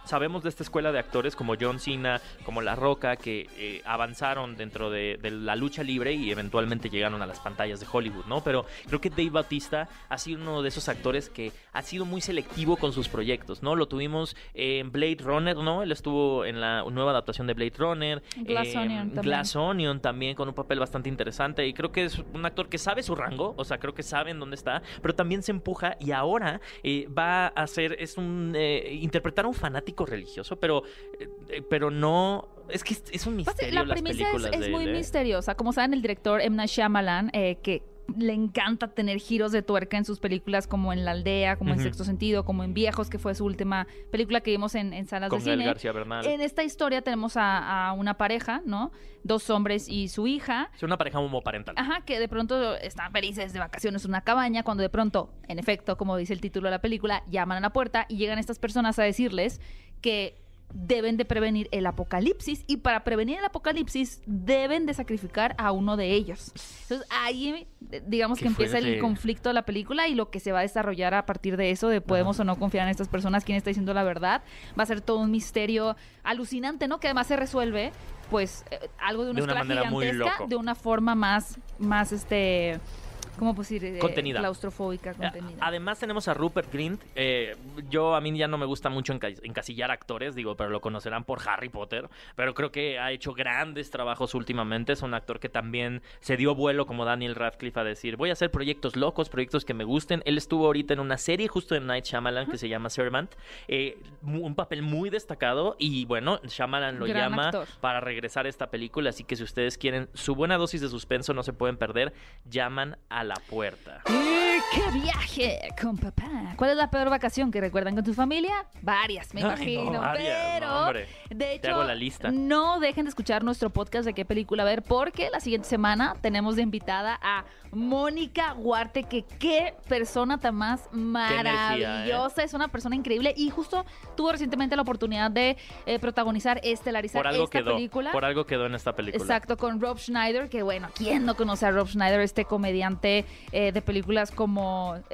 Speaker 3: sabemos de esta escuela de actores como John Cena, como La Roca, que eh, avanzaron dentro de, de la lucha libre y eventualmente llegaron a las pantallas de Hollywood, ¿no? Pero creo que Dave Bautista ha sido uno de esos actores que ha sido muy selectivo con sus proyectos, ¿no? Lo tuvimos en Blade Runner, ¿no? Él estuvo en la nueva adaptación de Blade Runner.
Speaker 2: Glass
Speaker 3: en
Speaker 2: Onion también.
Speaker 3: Glass Onion también con un papel bastante interesante y creo que es un actor que sabe su rango, o sea, creo que sabe en dónde está, pero también se empuja y ahora eh, va a hacer, es un, eh, interpretar a un fanático religioso, pero, eh, pero no, es que es, un
Speaker 2: Pues,
Speaker 3: misterio
Speaker 2: la
Speaker 3: las
Speaker 2: premisa
Speaker 3: películas
Speaker 2: es, es
Speaker 3: de
Speaker 2: muy
Speaker 3: ¿eh?
Speaker 2: misteriosa. Como saben, el director. Night Shyamalan, eh, que le encanta tener giros de tuerca en sus películas, como en La Aldea, como en. Sexto Sentido, como en Viejos, que fue su última película que vimos en, en salas
Speaker 3: Con
Speaker 2: de cine.
Speaker 3: García Bernal.
Speaker 2: En esta historia tenemos a, a una pareja, ¿no? Dos hombres y su hija.
Speaker 3: Es una pareja homoparental.
Speaker 2: Ajá, que de pronto están felices de vacaciones en una cabaña, cuando de pronto, en efecto, como dice el título de la película, llaman a la puerta y llegan estas personas a decirles que deben de prevenir el apocalipsis y para prevenir el apocalipsis deben de sacrificar a uno de ellos. Entonces ahí eh, digamos que empieza el conflicto de la película y lo que se va a desarrollar a partir de eso, de podemos o no confiar en estas personas, quién está diciendo la verdad, va a ser todo un misterio alucinante, ¿no? Que además se resuelve pues eh, algo de una,
Speaker 3: De una
Speaker 2: escala
Speaker 3: manera muy
Speaker 2: gigantesca,
Speaker 3: loco.
Speaker 2: de una forma más, más este, ¿cómo puedo decir? Eh,
Speaker 3: Contenida.
Speaker 2: Claustrofóbica, contenida.
Speaker 3: Además tenemos a Rupert Grint. eh, yo a mí ya no me gusta mucho enca- encasillar actores, digo, pero lo conocerán por Harry Potter. Pero creo que ha hecho grandes trabajos últimamente. Es un actor que también se dio vuelo como Daniel Radcliffe a decir, voy a hacer proyectos locos, proyectos que me gusten. Él estuvo ahorita en una serie justo de Night Shyamalan que se llama Servant. eh, un papel muy destacado y bueno, Shyamalan lo
Speaker 2: Gran
Speaker 3: llama
Speaker 2: actor.
Speaker 3: para regresar a esta película. Así que si ustedes quieren su buena dosis de suspenso, no se pueden perder. Llaman a la puerta.
Speaker 2: ¡Eh, ¡Qué viaje con papá! ¿Cuál es la peor vacación que recuerdan con tu familia? Varias, me
Speaker 3: Ay, no,
Speaker 2: imagino.
Speaker 3: varias,
Speaker 2: pero,
Speaker 3: no, hombre.
Speaker 2: de hecho,
Speaker 3: la lista.
Speaker 2: no dejen de escuchar nuestro podcast de qué película ver, porque la siguiente semana tenemos de invitada a Mónica Huarte, que qué persona tan más
Speaker 3: energía, ¿eh?
Speaker 2: maravillosa. Es una persona increíble y justo tuvo recientemente la oportunidad de eh, protagonizar, estelarizar
Speaker 3: Por algo
Speaker 2: esta
Speaker 3: quedó.
Speaker 2: película.
Speaker 3: Por algo quedó en esta película.
Speaker 2: Exacto, con Rob Schneider, que bueno, ¿quién no conoce a Rob Schneider, este comediante eh, de películas como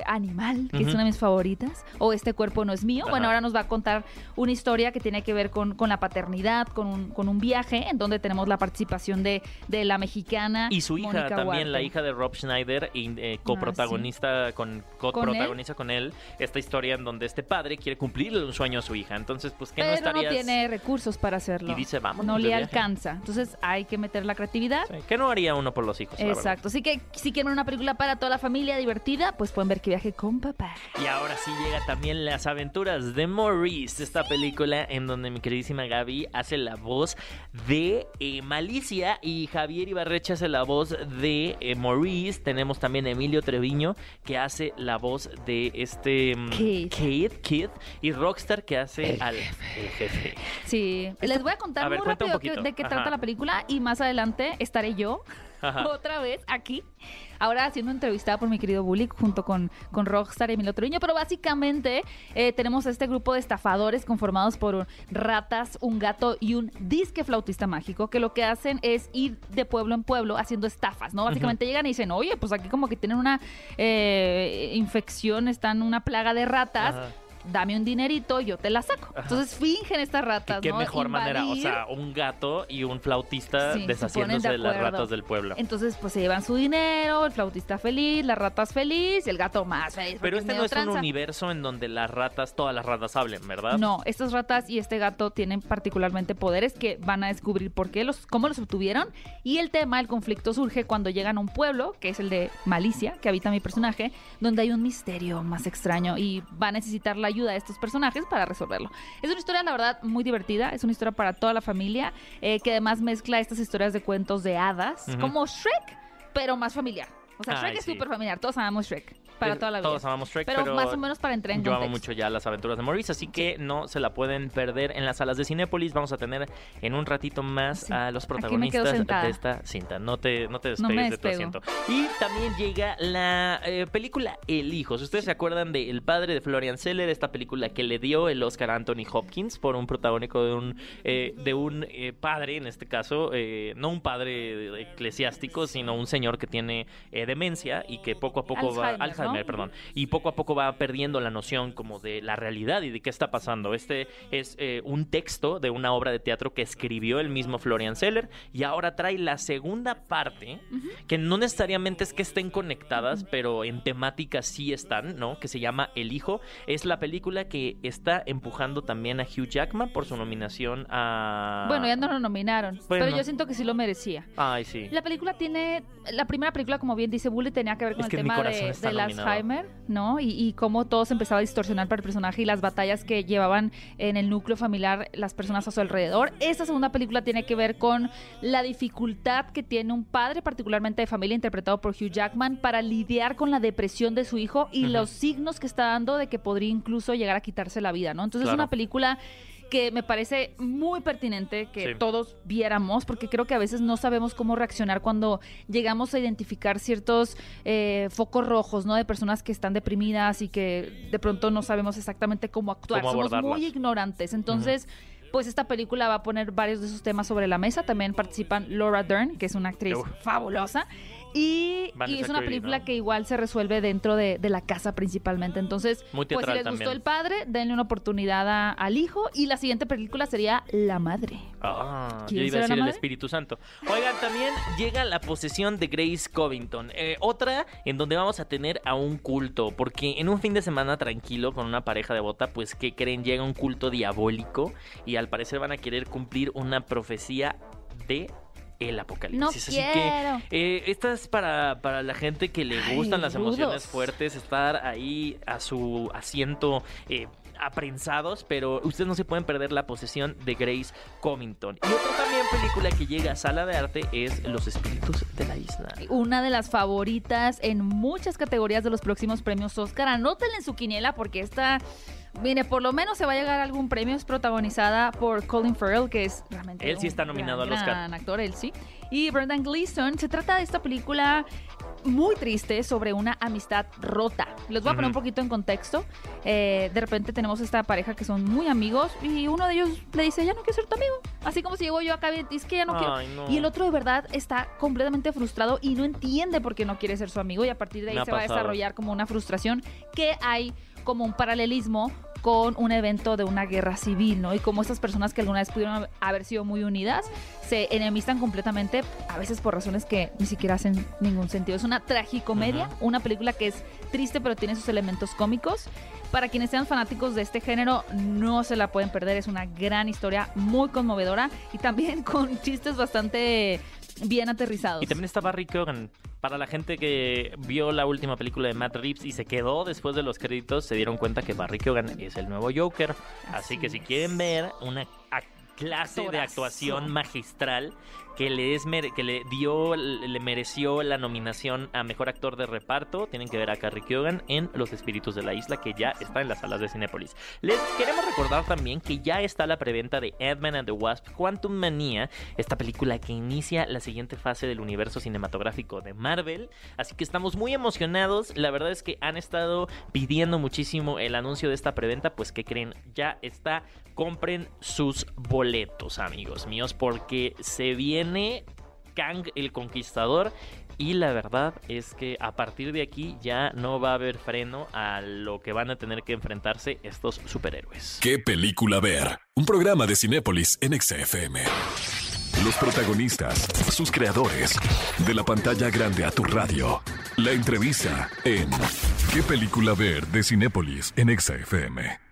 Speaker 2: Animal, que es una de mis favoritas, o Este cuerpo no es mío? Bueno, ahora nos va a contar una historia que tiene que ver con, con la paternidad, con un, con un viaje, en donde tenemos la participación de, de la mexicana.
Speaker 3: Y su hija también,
Speaker 2: Huarte.
Speaker 3: la hija de Rob Schneider, y eh, coprotagonista con coprotagoniza con él esta historia en donde este padre quiere cumplirle un sueño a su hija. Entonces, pues, ¿qué no estarías...?
Speaker 2: no tiene recursos para hacerlo.
Speaker 3: Y dice, "Vámonos
Speaker 2: No le
Speaker 3: viaje".
Speaker 2: alcanza. Entonces hay que meter la creatividad.
Speaker 3: Sí, ¿Qué no haría uno por los hijos?
Speaker 2: Exacto. Así que si quieren una película para toda la familia divertida, pues pueden ver que viaje con papá.
Speaker 3: Y ahora sí llega también Las aventuras de Maurice, esta película en donde mi queridísima Gaby hace la voz de eh, Malicia y Javier Ibarreche hace la voz de eh, Maurice. Tenemos también a Emilio Treviño que hace la voz de este mm,
Speaker 2: Kid.
Speaker 3: Kid, Kid, y Rockstar que hace al el jefe.
Speaker 2: Sí, les voy a contar
Speaker 3: a
Speaker 2: muy rápido de qué
Speaker 3: Ajá.
Speaker 2: trata la película y más adelante estaré yo. Otra vez aquí, ahora siendo entrevistada por mi querido Bully junto con, con Rockstar y Emilio Treviño, pero básicamente eh, tenemos este grupo de estafadores conformados por ratas, un gato y un disque flautista mágico que lo que hacen es ir de pueblo en pueblo haciendo estafas, ¿no? Básicamente llegan y dicen, oye, pues aquí como que tienen una eh, infección, están una plaga de ratas. Dame un dinerito, yo te la saco. Entonces fingen estas
Speaker 3: ¿Qué,
Speaker 2: ratas,
Speaker 3: qué
Speaker 2: ¿no?
Speaker 3: mejor manera? O sea, un gato y un flautista
Speaker 2: Sí,
Speaker 3: deshaciéndose de, las ratas del pueblo.
Speaker 2: Entonces, pues se llevan su dinero, el flautista feliz, las ratas feliz y el gato más feliz.
Speaker 3: Pero este no es un universo en donde las ratas, todas las ratas hablen, ¿verdad?
Speaker 2: No, estas ratas y este gato tienen particularmente poderes que van a descubrir por qué los, cómo los obtuvieron. Y el tema, el conflicto surge cuando llegan a un pueblo, que es el de Malicia, que habita mi personaje, donde hay un misterio más extraño y va a necesitar la ayuda de estos personajes para resolverlo. Es una historia, la verdad, muy divertida. Es una historia para toda la familia, eh, que además mezcla estas historias de cuentos de hadas, como Shrek, pero más familiar. O sea, Shrek
Speaker 3: Ay,
Speaker 2: es
Speaker 3: sí.
Speaker 2: súper familiar. Todos amamos Shrek. Para toda la vida.
Speaker 3: Todos amamos Shrek,
Speaker 2: pero,
Speaker 3: pero,
Speaker 2: más o menos para entrar en
Speaker 3: yo amo mucho ya las aventuras de Maurice, así que no se la pueden perder en las salas de Cinépolis. Vamos a tener en un ratito más
Speaker 2: Sí.
Speaker 3: a los protagonistas de esta cinta. No te, no te
Speaker 2: No
Speaker 3: despegues de tu asiento. Y también llega la eh, película El Hijo. Si ustedes se acuerdan de El padre de Florian Seller, esta película que le dio el Oscar a Anthony Hopkins por un protagónico de un, eh, de un eh, padre, en este caso, eh, no un padre eclesiástico, sino un señor que tiene demencia y que poco a poco va
Speaker 2: Alzheimer.
Speaker 3: Perdón. Y poco a poco va perdiendo la noción como de la realidad y de qué está pasando. Este es eh, un texto de una obra de teatro que escribió el mismo Florian Seller y ahora trae la segunda parte, que no necesariamente es que estén conectadas, pero en temática sí están, ¿no? Que se llama El Hijo. Es la película que está empujando también a Hugh Jackman por su nominación a...
Speaker 2: Bueno, ya no lo nominaron,
Speaker 3: Bueno.
Speaker 2: pero yo siento que sí lo merecía.
Speaker 3: Ay, sí.
Speaker 2: La película tiene, la primera película, como bien dice Bully, tenía que ver con
Speaker 3: Es
Speaker 2: el tema de,
Speaker 3: nominado.
Speaker 2: Alzheimer, ¿no? Y, y cómo todo se empezaba a distorsionar para el personaje y las batallas que llevaban en el núcleo familiar las personas a su alrededor. Esta segunda película tiene que ver con la dificultad que tiene un padre, particularmente de familia, interpretado por Hugh Jackman, para lidiar con la depresión de su hijo y los signos que está dando de que podría incluso llegar a quitarse la vida, ¿no? Entonces es una película que me parece muy pertinente que
Speaker 3: Sí.
Speaker 2: todos viéramos, porque creo que a veces no sabemos cómo reaccionar cuando llegamos a identificar ciertos eh, focos rojos, ¿no? De personas que están deprimidas y que de pronto no sabemos exactamente cómo actuar.
Speaker 3: Cómo
Speaker 2: Somos muy ignorantes. Entonces. Pues esta película va a poner varios de esos temas sobre la mesa. También participan Laura Dern, que es una actriz
Speaker 3: Uf.
Speaker 2: fabulosa. Y, es una película
Speaker 3: ¿no?
Speaker 2: que igual se resuelve dentro de, de la casa principalmente. Entonces,
Speaker 3: Muy
Speaker 2: pues si les gustó el padre, denle una oportunidad a- al hijo. Y la siguiente película sería La Madre.
Speaker 3: Ah, yo
Speaker 2: ¿Quién
Speaker 3: iba a decir el? Espíritu Santo. Oigan, también llega la posesión de Grace Covington. Eh, otra en donde vamos a tener a un culto. Porque en un fin de semana tranquilo con una pareja devota, pues que creen llega un culto diabólico. Y al parecer van a querer cumplir una profecía de el apocalipsis.
Speaker 2: No
Speaker 3: Así
Speaker 2: quiero.
Speaker 3: que eh, esta es para, para la gente que le
Speaker 2: Ay,
Speaker 3: gustan las emociones fuertes, estar ahí a su asiento. eh, aprensados, pero ustedes no se pueden perder la posesión de Grace Covington. Y otra también película que llega a sala de arte es Los Espíritus de la Isla.
Speaker 2: Una de las favoritas en muchas categorías de los próximos premios Oscar. Anótenle en su quiniela porque esta, mire, por lo menos se va a llegar a algún premio. Es protagonizada por Colin Farrell, que es realmente
Speaker 3: Él sí
Speaker 2: un
Speaker 3: está nominado
Speaker 2: gran,
Speaker 3: al Oscar.
Speaker 2: gran actor, él sí. Y Brendan Gleeson. Se trata de esta película muy triste sobre una amistad rota. Les voy a poner un
Speaker 3: Ujú.
Speaker 2: poquito en contexto. Eh, de repente tenemos esta pareja que son muy amigos y uno de ellos le dice, ya no quiero ser tu amigo. Así como si llego yo acá y es que ya no quiero.
Speaker 3: Ay, no.
Speaker 2: Y el otro de verdad está completamente frustrado y no entiende por qué no quiere ser su amigo y a partir de ahí
Speaker 3: Me
Speaker 2: se va a desarrollar como una frustración que hay como un paralelismo con un evento de una guerra civil, ¿no? Y como estas personas que alguna vez pudieron haber sido muy unidas se enemistan completamente, a veces por razones que ni siquiera hacen ningún sentido. Es una tragicomedia, una película que es triste pero tiene sus elementos cómicos. Para quienes sean fanáticos de este género, no se la pueden perder. Es una gran historia, muy conmovedora y también con chistes bastante bien aterrizados.
Speaker 3: Y también está Barry Keoghan. Para la gente que vio la última película de Matt Reeves y se quedó después de los créditos, se dieron cuenta que Barry Keoghan es el nuevo Joker. Así,
Speaker 2: Así
Speaker 3: que si quieren ver una clase de actuación magistral que le, es que le dio, le mereció la nominación a mejor actor de reparto, tienen que ver a Barry Keoghan en Los Espíritus de la Isla, que ya está en las salas de Cinépolis. Les queremos recordar también que ya está la preventa de Ant-Man and the Wasp Quantum Manía, esta película que inicia la siguiente fase del universo cinematográfico de Marvel. Así que estamos muy emocionados. La verdad es que han estado pidiendo muchísimo el anuncio de esta preventa, pues que creen, ya está. Compren sus boletos, amigos míos, porque se viene Kang el Conquistador. Y la verdad es que a partir de aquí ya no va a haber freno a lo que van a tener que enfrentarse estos superhéroes.
Speaker 1: ¿Qué película ver? Un programa de Cinépolis en XFM. Los protagonistas, sus creadores, de la pantalla grande a tu radio. La entrevista en ¿Qué película ver? de Cinépolis en XFM.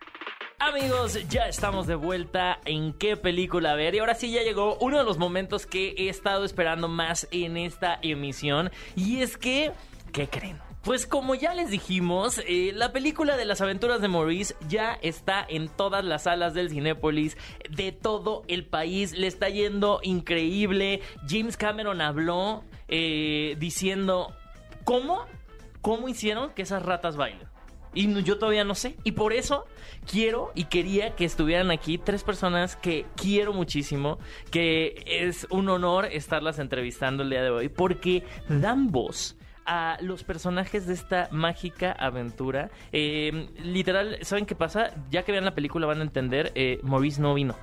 Speaker 3: Amigos, ya estamos de vuelta en qué película ver y ahora sí ya llegó uno de los momentos que he estado esperando más en esta emisión y es que, ¿qué creen? Pues como ya les dijimos, eh, la película de las aventuras de Maurice ya está en todas las salas del Cinépolis de todo el país. Le está yendo increíble. James Cameron habló eh, diciendo, ¿cómo? ¿Cómo hicieron que esas ratas bailen? Y yo todavía no sé. Y por eso quiero y quería que estuvieran aquí tres personas que quiero muchísimo, que es un honor estarlas entrevistando el día de hoy, porque dan voz a los personajes de esta mágica aventura. Eh, literal, ¿saben qué pasa? Ya que vean la película van a entender, eh, Maurice no vino.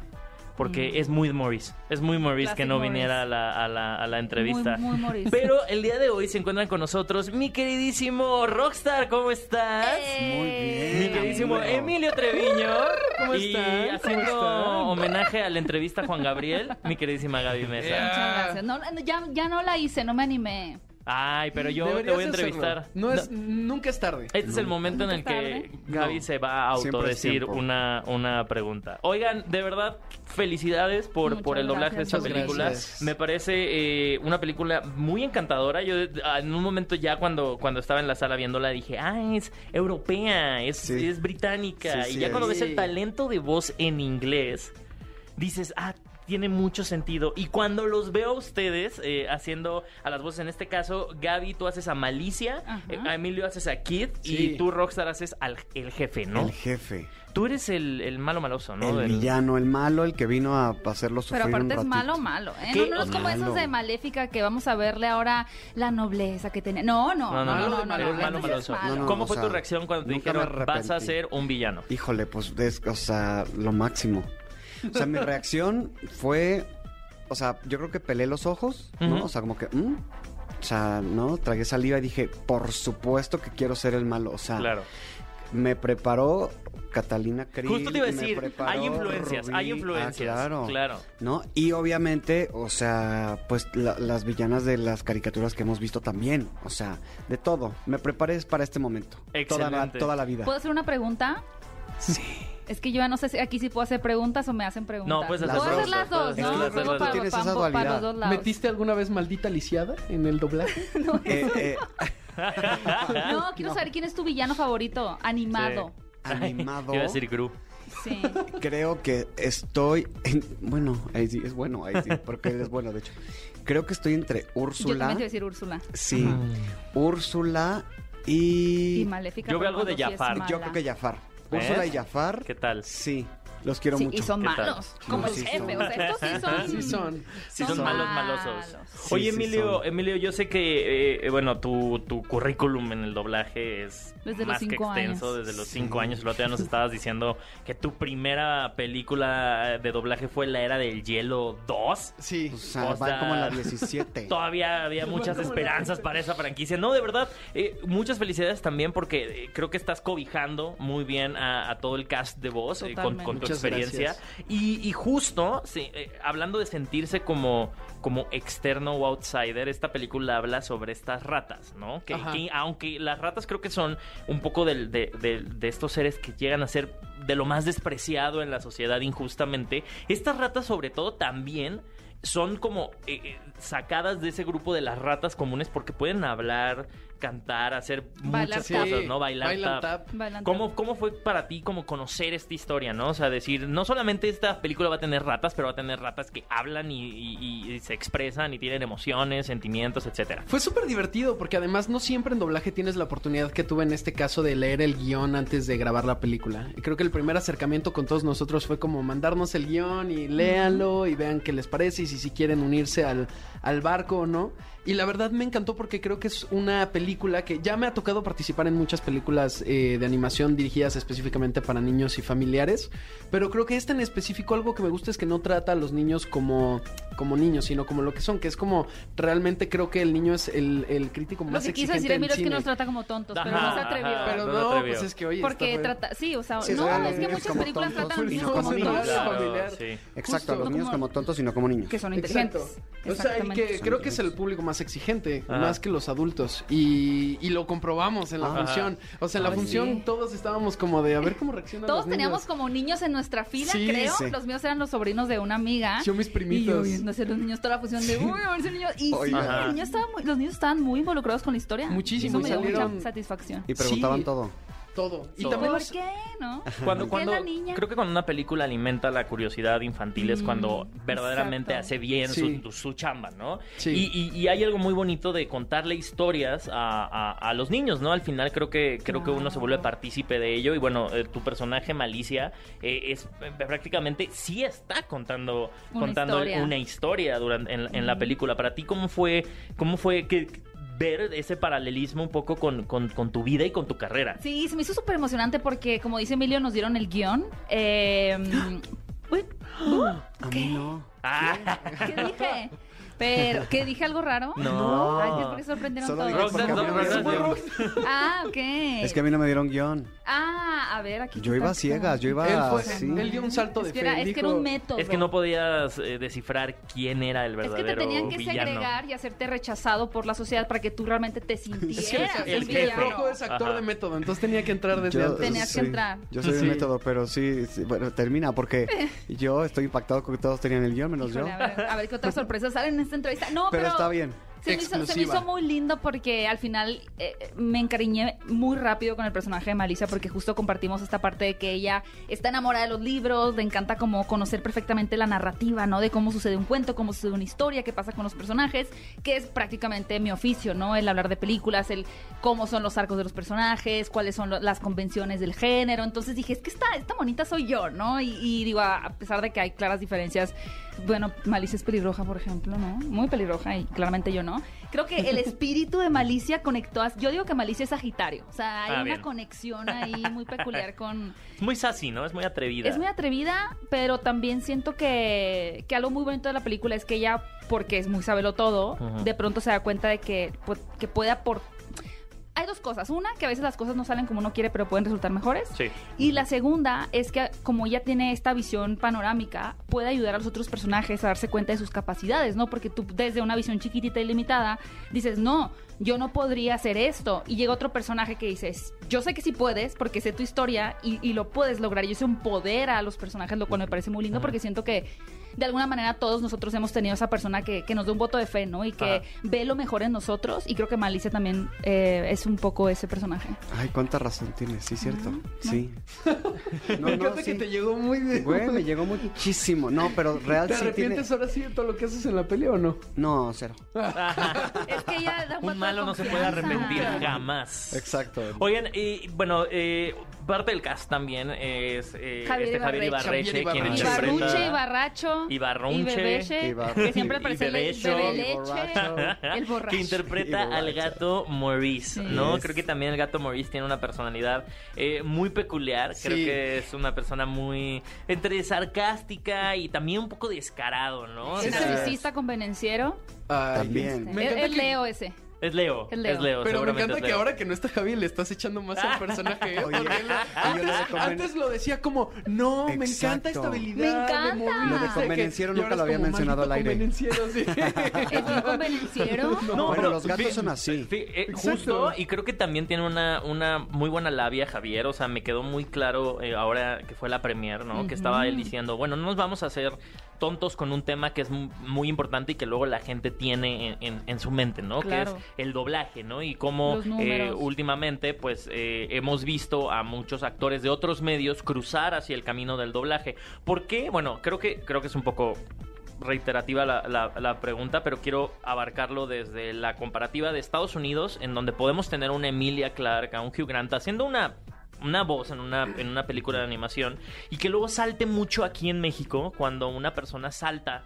Speaker 3: Porque es muy Morris. Es muy Morris que no
Speaker 2: Morris.
Speaker 3: viniera a la, a la- a la entrevista.
Speaker 2: Muy, muy Morris.
Speaker 3: Pero el día de hoy se encuentran con nosotros mi queridísimo Rockstar, ¿cómo estás?
Speaker 5: Muy bien.
Speaker 3: Mi queridísimo. Emilio Treviño.
Speaker 5: ¿Cómo
Speaker 3: y haciendo
Speaker 5: están?
Speaker 3: homenaje a la entrevista a Juan Gabriel, mi queridísima Gaby Mesa.
Speaker 5: Yeah.
Speaker 2: Muchas gracias. No, no, ya, ya no la hice, no me animé.
Speaker 3: Ay, pero yo te voy a
Speaker 5: hacerlo.
Speaker 3: entrevistar.
Speaker 5: No es, nunca es tarde.
Speaker 3: Este es el momento en el
Speaker 2: ¿Nunca
Speaker 3: que
Speaker 2: tarde?
Speaker 3: Gaby
Speaker 5: No.
Speaker 3: se va a autodecir una, una pregunta. Oigan, de verdad, felicidades por,
Speaker 2: Muchas
Speaker 3: por el doblaje de esta película.
Speaker 5: gracias.
Speaker 3: Me parece eh, una película muy encantadora. Yo ah, en un momento ya cuando, cuando estaba en la sala viéndola dije, ah, es europea, es,
Speaker 5: Sí.
Speaker 3: es británica.
Speaker 5: Sí,
Speaker 3: y ya cuando
Speaker 5: es.
Speaker 3: ves el talento de voz en inglés, dices, ah, tiene mucho sentido. Y cuando los veo a ustedes eh, haciendo a las voces, en este caso, Gaby, tú haces a Malicia, eh, a Emilio haces a Kid
Speaker 5: Sí.
Speaker 3: y tú, Rockstar, haces al el jefe, ¿no?
Speaker 5: El jefe.
Speaker 3: Tú eres el, el malo maloso, ¿no?
Speaker 5: el villano, el malo, el que vino a hacerlo sufrir
Speaker 2: Pero aparte
Speaker 5: un
Speaker 2: es malo, malo. ¿eh? No, no es como
Speaker 5: Malo.
Speaker 2: esos de Maléfica que vamos a verle ahora la nobleza que tenía. No, no,
Speaker 3: No, no,
Speaker 2: no,
Speaker 3: no,
Speaker 2: no, no,
Speaker 3: eres
Speaker 2: no,
Speaker 3: malo maloso.
Speaker 2: malo.
Speaker 5: No, no,
Speaker 3: ¿Cómo
Speaker 5: o
Speaker 3: fue tu reacción cuando te dijeron vas a
Speaker 5: arrepentí".
Speaker 3: ser un villano?
Speaker 5: Híjole, pues, es, o sea, lo máximo. O sea, mi reacción fue, o sea, yo creo que pelé los ojos, ¿no? O sea, como que, mm, o sea, ¿no? Tragué saliva y dije, por supuesto que quiero ser el malo. O sea,
Speaker 3: Claro.
Speaker 5: me preparó Catalina Krill.
Speaker 3: Justo te iba a decir, hay influencias,
Speaker 5: Rubí.
Speaker 3: hay
Speaker 5: Ah,
Speaker 3: influencias.
Speaker 5: claro.
Speaker 3: claro.
Speaker 5: ¿No? Y obviamente, o sea, pues la- las villanas de las caricaturas que hemos visto también. O sea, de todo. Me preparé para este momento. Toda la,
Speaker 3: Excelente.
Speaker 5: toda la vida.
Speaker 2: ¿Puedo hacer una pregunta?
Speaker 5: Sí.
Speaker 2: Es que yo ya no sé si aquí sí puedo hacer preguntas o me hacen preguntas.
Speaker 3: No, puedes
Speaker 5: hacer
Speaker 2: Puedo
Speaker 5: las
Speaker 2: hacer
Speaker 5: dos,
Speaker 2: las dos, ¿no?
Speaker 3: hacer las
Speaker 2: Luego
Speaker 3: dos.
Speaker 2: para,
Speaker 5: tienes
Speaker 2: para-
Speaker 5: esa
Speaker 2: para
Speaker 5: dualidad.
Speaker 2: los dos lados.
Speaker 6: ¿Metiste alguna vez maldita lisiada en el doblaje?
Speaker 5: Eh, eh,
Speaker 2: No, quiero saber quién es tu villano favorito, animado.
Speaker 5: animado.
Speaker 3: Iba a decir Gru.
Speaker 2: Sí.
Speaker 5: Creo que estoy. en- bueno, ahí sí, es bueno, ahí sí, porque él es bueno, de hecho. Creo que estoy entre
Speaker 2: Yo también
Speaker 5: Úrsula.
Speaker 2: te iba a decir Úrsula.
Speaker 5: Sí, Úrsula y.
Speaker 2: Y Maléfica.
Speaker 3: Yo veo algo de
Speaker 2: es
Speaker 3: Jafar.
Speaker 5: Yo creo que Jafar. Úrsula y Jafar.
Speaker 3: ¿Qué tal?
Speaker 5: Sí, los quiero
Speaker 2: Sí,
Speaker 5: mucho.
Speaker 2: y son malos, como el jefe. O sea, estos sí son.
Speaker 6: Sí son.
Speaker 3: Sí, son,
Speaker 2: Son
Speaker 3: malos,
Speaker 2: malos.
Speaker 3: malosos.
Speaker 5: Sí,
Speaker 3: Oye, Emilio. Emilio, yo sé que, eh, eh, bueno, tu, tu currículum en el doblaje es
Speaker 2: Desde
Speaker 3: más que extenso,
Speaker 2: años.
Speaker 3: desde los
Speaker 5: Sí.
Speaker 3: cinco años. El otro día nos estabas diciendo que tu primera película de doblaje fue La Era del Hielo 2.
Speaker 6: Sí.
Speaker 5: O sea,
Speaker 3: O
Speaker 5: va como en la 17.
Speaker 3: Todavía había muchas esperanzas para esa franquicia. No, de verdad, eh, muchas felicidades también porque creo que estás cobijando muy bien a, a todo el cast de voz eh, con, tu experiencia. Y, y justo, sí, eh, hablando de sentirse como, como externo o outsider, esta película habla sobre estas ratas, ¿no? Que, aunque las ratas creo que son un poco del- de, de- de estos seres que llegan a ser de lo más despreciado en la sociedad injustamente, estas ratas sobre todo también son como eh, eh, sacadas de ese grupo de las ratas comunes porque pueden hablar, cantar, hacer
Speaker 2: Bailar
Speaker 3: muchas
Speaker 2: tap.
Speaker 3: cosas, ¿no? Bailar,
Speaker 6: Bailan
Speaker 3: tap.
Speaker 6: tap.
Speaker 2: Bailan
Speaker 3: ¿Cómo, ¿Cómo fue para ti como conocer esta historia, no? O sea, decir, no solamente esta película va a tener ratas, pero va a tener ratas que hablan y, y- y se expresan y tienen emociones, sentimientos, etcétera.
Speaker 6: Fue súper divertido porque además no siempre en doblaje tienes la oportunidad que tuve en este caso de leer el guion antes de grabar la película. Y creo que el primer acercamiento con todos nosotros fue como mandarnos el guion y léanlo y vean qué les parece y si, si quieren unirse al, al barco o no. Y la verdad me encantó porque creo que es una película que ya me ha tocado participar en muchas películas eh, de animación dirigidas específicamente para niños y familiares. Pero creo que esta en específico algo que me gusta es que no trata a los niños como, como niños, sino como lo que son, que es como realmente creo que el niño es el, el crítico
Speaker 2: Lo
Speaker 6: más
Speaker 2: que quiso
Speaker 6: exigente
Speaker 2: decir
Speaker 6: en
Speaker 2: Emilio es que nos trata como tontos, pero
Speaker 3: Ajá,
Speaker 2: no se atrevió.
Speaker 3: ajá.
Speaker 6: Pero
Speaker 3: No
Speaker 6: no,
Speaker 3: atrevió.
Speaker 6: pues es que oye,
Speaker 2: Porque
Speaker 6: está-
Speaker 2: trata, sí, o sea,
Speaker 5: Sí,
Speaker 2: no, es que muchas
Speaker 5: como
Speaker 2: películas
Speaker 5: tontos
Speaker 2: tratan a los niños
Speaker 5: no
Speaker 2: como
Speaker 5: como niños.
Speaker 2: tontos,
Speaker 6: Claro.
Speaker 3: sí.
Speaker 5: Exacto,
Speaker 6: Justo.
Speaker 5: los niños como tontos y no como niños.
Speaker 2: que son
Speaker 6: Exacto.
Speaker 2: inteligentes.
Speaker 6: O sea, y que creo que es el público más exigente,
Speaker 3: Ajá.
Speaker 6: más que los adultos. Y, y lo comprobamos en la
Speaker 5: Ajá.
Speaker 6: función. O sea, en la
Speaker 5: Ay,
Speaker 6: función
Speaker 2: sí.
Speaker 6: todos estábamos como de a ver cómo reaccionan
Speaker 2: Todos
Speaker 6: los niños.
Speaker 2: teníamos como niños en nuestra fila,
Speaker 6: Sí,
Speaker 2: creo.
Speaker 5: sí.
Speaker 2: Los míos eran los sobrinos de una amiga.
Speaker 6: Yo mis
Speaker 2: Y yo
Speaker 6: primitos.
Speaker 2: viendo hacer los niños toda la fusión de, uy, a ver si el niño. Y sí,
Speaker 5: Oiga.
Speaker 2: el niño estaba muy- los niños estaban muy involucrados con la historia.
Speaker 6: Muchísimo,
Speaker 2: Eso me dio mucha satisfacción.
Speaker 5: Y preguntaban
Speaker 6: Sí.
Speaker 5: todo.
Speaker 6: Todo. Y
Speaker 3: Todo.
Speaker 6: también
Speaker 2: ¿Por
Speaker 6: los-
Speaker 2: qué? ¿No?
Speaker 3: Cuando,
Speaker 2: ¿Por qué
Speaker 3: cuando,
Speaker 2: la niña?
Speaker 3: creo que cuando una película alimenta la curiosidad infantil es
Speaker 2: Mm,
Speaker 3: cuando verdaderamente
Speaker 2: exacto.
Speaker 3: hace bien
Speaker 6: Sí.
Speaker 3: su, su chamba, ¿no?
Speaker 6: Sí.
Speaker 3: Y, y- y hay algo muy bonito de contarle historias a, a- a los niños, ¿no? Al final creo que creo que uno se vuelve partícipe de ello y bueno, eh, tu personaje Malicia eh, es eh, prácticamente sí está contando
Speaker 2: Una
Speaker 3: contando
Speaker 2: historia.
Speaker 3: una historia durante en, en la película. Para ti cómo fue cómo fue que ver ese paralelismo un poco con, con- con tu vida y con tu carrera.
Speaker 2: Sí, se me hizo súper emocionante porque, como dice Emilio, nos dieron el guion. Eh, Uy, uh,
Speaker 5: A mí no.
Speaker 3: Ah,
Speaker 2: ¿Qué dije? Pero, ¿qué dije algo raro?
Speaker 3: No.
Speaker 2: Ay, que es porque sorprendieron
Speaker 5: Solo
Speaker 2: todos.
Speaker 5: porque a mí no me
Speaker 3: Roxanne,
Speaker 5: dieron
Speaker 3: Roxanne.
Speaker 5: guion.
Speaker 2: Ah, ok.
Speaker 5: Es que a mí no me dieron guion.
Speaker 2: Ah, a ver, aquí.
Speaker 5: Yo iba a
Speaker 2: está.
Speaker 5: ciegas, yo iba
Speaker 6: Él, fue,
Speaker 5: así.
Speaker 6: él dio un salto de
Speaker 2: Es que,
Speaker 6: fe.
Speaker 2: es que era
Speaker 6: dijo-
Speaker 2: un método.
Speaker 3: Es que no podías eh, descifrar quién era el
Speaker 2: Es que
Speaker 3: verdadero
Speaker 2: te tenían que
Speaker 3: villano.
Speaker 2: segregar y hacerte rechazado por la sociedad para que tú realmente te sintieras
Speaker 3: el
Speaker 2: un
Speaker 3: jefe.
Speaker 2: villano.
Speaker 6: Rojo es actor
Speaker 3: Ajá.
Speaker 6: de método, entonces tenía que entrar desde
Speaker 5: Yo-
Speaker 6: antes.
Speaker 2: Tenías que entrar.
Speaker 5: Yo soy
Speaker 6: Sí.
Speaker 5: el método, pero sí, sí, bueno, termina porque yo estoy impactado con que todos tenían el guion menos
Speaker 2: Híjole,
Speaker 5: yo.
Speaker 2: a, ver, a ver qué otras sorpresas salen en esta entrevista. No, pero,
Speaker 5: Pero está bien.
Speaker 2: Se me, hizo, se me
Speaker 6: Exclusiva.
Speaker 2: hizo muy lindo porque al final eh, me encariñé muy rápido con el personaje de Malicia porque justo compartimos esta parte de que ella está enamorada de los libros, le encanta como conocer perfectamente la narrativa, ¿no? De cómo sucede un cuento, cómo sucede una historia, qué pasa con los personajes, que es prácticamente mi oficio, ¿no? El hablar de películas, el cómo son los arcos de los personajes, cuáles son lo- las convenciones del género. Entonces dije, es que esta, esta bonita soy yo, ¿no? Y, y digo, a a pesar de que hay claras diferencias, bueno, Malicia es pelirroja, por ejemplo, ¿no? Muy pelirroja y claramente yo no. Creo que el espíritu de Malicia conectó a... Yo digo que Malicia es Sagitario. O sea, hay
Speaker 3: Ah,
Speaker 2: una
Speaker 3: bien.
Speaker 2: conexión ahí muy peculiar con...
Speaker 3: Es muy sassy, ¿no? Es muy atrevida.
Speaker 2: Es muy atrevida, pero también siento que, que algo muy bonito de la película es que ella, porque es muy sabelo todo, de pronto se da cuenta de que, pues, que puede aportar... Hay dos cosas. Una, que a veces las cosas no salen como uno quiere, pero pueden resultar mejores.
Speaker 3: Sí.
Speaker 2: Y la segunda es que como ella tiene esta visión panorámica, puede ayudar a los otros personajes a darse cuenta de sus capacidades, ¿no? Porque tú desde una visión chiquitita y limitada dices, no, yo no podría hacer esto. Y llega otro personaje que dices, yo sé que sí puedes porque sé tu historia y, y lo puedes lograr. Y eso empodera a los personajes, lo cual me parece muy lindo porque siento que de alguna manera todos nosotros hemos tenido esa persona que, que nos da un voto de fe, ¿no? Y que
Speaker 3: Ajá.
Speaker 2: ve lo mejor en nosotros. Y creo que Malicia también eh, es un poco ese personaje.
Speaker 5: Ay, cuánta razón tienes, sí, cierto. Sí. No,
Speaker 6: Me
Speaker 5: no,
Speaker 6: encanta
Speaker 5: sí.
Speaker 6: que te llegó muy bien.
Speaker 5: Güey, me llegó muchísimo. No, pero real
Speaker 6: ¿Te
Speaker 5: sí tiene.
Speaker 6: arrepientes ahora sí de todo lo que haces en la peli o no?
Speaker 5: No, cero.
Speaker 2: Es que ella da un, de
Speaker 3: malo no se puede arrepentir jamás.
Speaker 5: Exacto.
Speaker 3: Oigan, y bueno, eh, parte del cast también es eh,
Speaker 2: Javier
Speaker 3: este Javier
Speaker 2: Ibarreche.
Speaker 3: Ibarreche, quien
Speaker 6: Ibarreche.
Speaker 3: interpreta...
Speaker 2: Ibarruche, Ibarracho.
Speaker 3: Ibarrunche.
Speaker 2: Y Bebeche,
Speaker 5: Ibar-
Speaker 2: que siempre aparece el. El borracho.
Speaker 3: que interpreta al gato Maurice, ¿no?
Speaker 5: Yes.
Speaker 3: Creo que también el gato Maurice tiene una personalidad eh, muy peculiar. Creo
Speaker 6: Sí.
Speaker 3: que es una persona muy entre sarcástica y también un poco descarado, ¿no?
Speaker 2: Es narcisista convenciero.
Speaker 6: Ay,
Speaker 5: También.
Speaker 6: Me
Speaker 2: Es Leo ese.
Speaker 3: Es Leo,
Speaker 2: Es Leo.
Speaker 3: es Leo.
Speaker 6: Pero me encanta
Speaker 3: es
Speaker 6: que ahora que no está Javi le estás echando más al personaje. ¿eh?
Speaker 5: Oye,
Speaker 6: él-
Speaker 5: lo
Speaker 6: antes, lo decía como, no, me encanta esta habilidad.
Speaker 2: Me encanta.
Speaker 6: movimiento,
Speaker 2: Lo de
Speaker 6: no sé qué".
Speaker 5: convenenciero nunca lo había mencionado al
Speaker 6: "Maldito
Speaker 5: aire".
Speaker 6: convenenciero", sí.
Speaker 2: ¿Es muy convenenciero?
Speaker 3: No,
Speaker 5: Bueno,
Speaker 3: pero
Speaker 5: los gatos
Speaker 3: fi-
Speaker 5: son así.
Speaker 3: fi- eh, justo, y creo que también tiene una, una muy buena labia Javier. O sea, me quedó muy claro eh, ahora que fue la premier, ¿no? Que estaba él diciendo, bueno, no nos vamos a hacer tontos con un tema que es mu- muy importante y que luego la gente tiene en, en- en su mente, ¿no?
Speaker 2: Claro.
Speaker 3: Que es el doblaje, ¿no? Y cómo eh, últimamente, pues, eh, hemos visto a muchos actores de otros medios cruzar hacia el camino del doblaje. ¿Por qué? Bueno, creo que, creo que es un poco reiterativa la, la- la pregunta, pero quiero abarcarlo desde la comparativa de Estados Unidos, en donde podemos tener una Emilia Clarke, a un Hugh Grant, haciendo una una voz en una, en una película de animación y que luego salte mucho aquí en México cuando una persona salta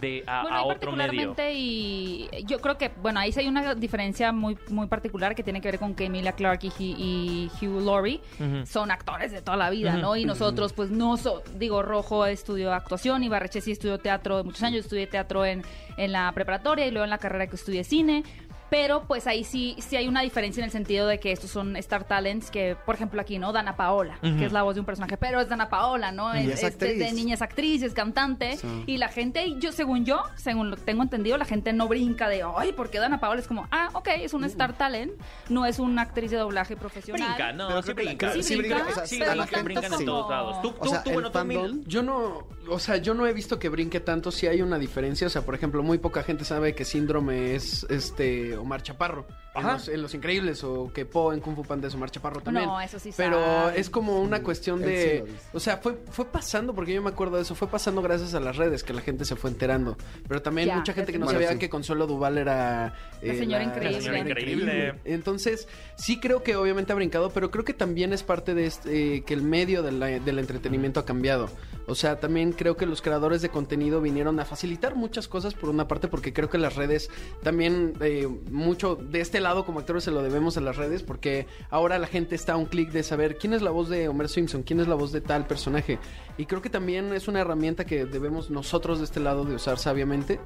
Speaker 3: de a,
Speaker 2: Bueno,
Speaker 3: a
Speaker 2: ahí
Speaker 3: otro medio.
Speaker 2: particularmente y yo creo que, bueno, ahí sí hay una diferencia muy muy particular que tiene que ver con que Emilia Clarke y, Hugh- y Hugh Laurie son actores de toda la vida. ¿no? Y nosotros, pues, no so, digo, Rojo estudió actuación y Barreche sí estudió teatro de muchos años, yo estudié teatro en, en la preparatoria y luego en la carrera que estudié cine. Pero pues ahí sí, sí hay una diferencia en el sentido de que estos son Star Talents que, por ejemplo, aquí, ¿no? Dana Paola, que es la voz de un personaje, pero es Dana Paola, ¿no?
Speaker 5: Y es
Speaker 2: desde
Speaker 5: actriz.
Speaker 2: niña es actriz, es cantante.
Speaker 5: Sí.
Speaker 2: Y la gente, yo según yo, según lo que tengo entendido, la gente no brinca de, ay, ¿por qué Dana Paola? Es como, ah, ok, es un Star Talent, no es una actriz de doblaje profesional.
Speaker 3: Brinca, no,
Speaker 5: Pero
Speaker 3: sí brinca.
Speaker 2: Sí
Speaker 5: Sí
Speaker 2: brinca,
Speaker 5: brinca, o sea,
Speaker 3: Sí,
Speaker 5: la gente
Speaker 2: tanto
Speaker 3: brincan en todos lados. Tú,
Speaker 5: O
Speaker 3: tú,
Speaker 5: sea,
Speaker 3: tú,
Speaker 5: el
Speaker 3: bueno, tú,
Speaker 6: Yo no, o sea, yo no he visto que brinque tanto. Si hay una diferencia, o sea, por ejemplo, muy poca gente sabe que Síndrome es este Omar Chaparro en los, en Los Increíbles o que Po en Kung Fu Panda es Omar Chaparro también.
Speaker 2: No, eso sí
Speaker 6: Pero es como una cuestión
Speaker 5: sí
Speaker 6: de, o sea, fue fue pasando porque yo me acuerdo de eso, fue pasando gracias a las redes que la gente se fue enterando. Pero también
Speaker 2: Ya,
Speaker 6: mucha gente que no sabía
Speaker 5: sí.
Speaker 6: que Consuelo Duval era eh,
Speaker 2: La señora increíble.
Speaker 3: La señora increíble.
Speaker 6: entonces, sí creo que obviamente ha brincado, pero creo que también es parte de este, eh, que el medio de la- del entretenimiento ha cambiado. O sea, también creo que los creadores de contenido vinieron a facilitar muchas cosas por una parte, porque creo que las redes también, eh, mucho de este lado como actores se lo debemos a las redes porque ahora la gente está a un clic de saber quién es la voz de Homer Simpson, quién es la voz de tal personaje. Y creo que también es una herramienta que debemos nosotros de este lado de usar sabiamente.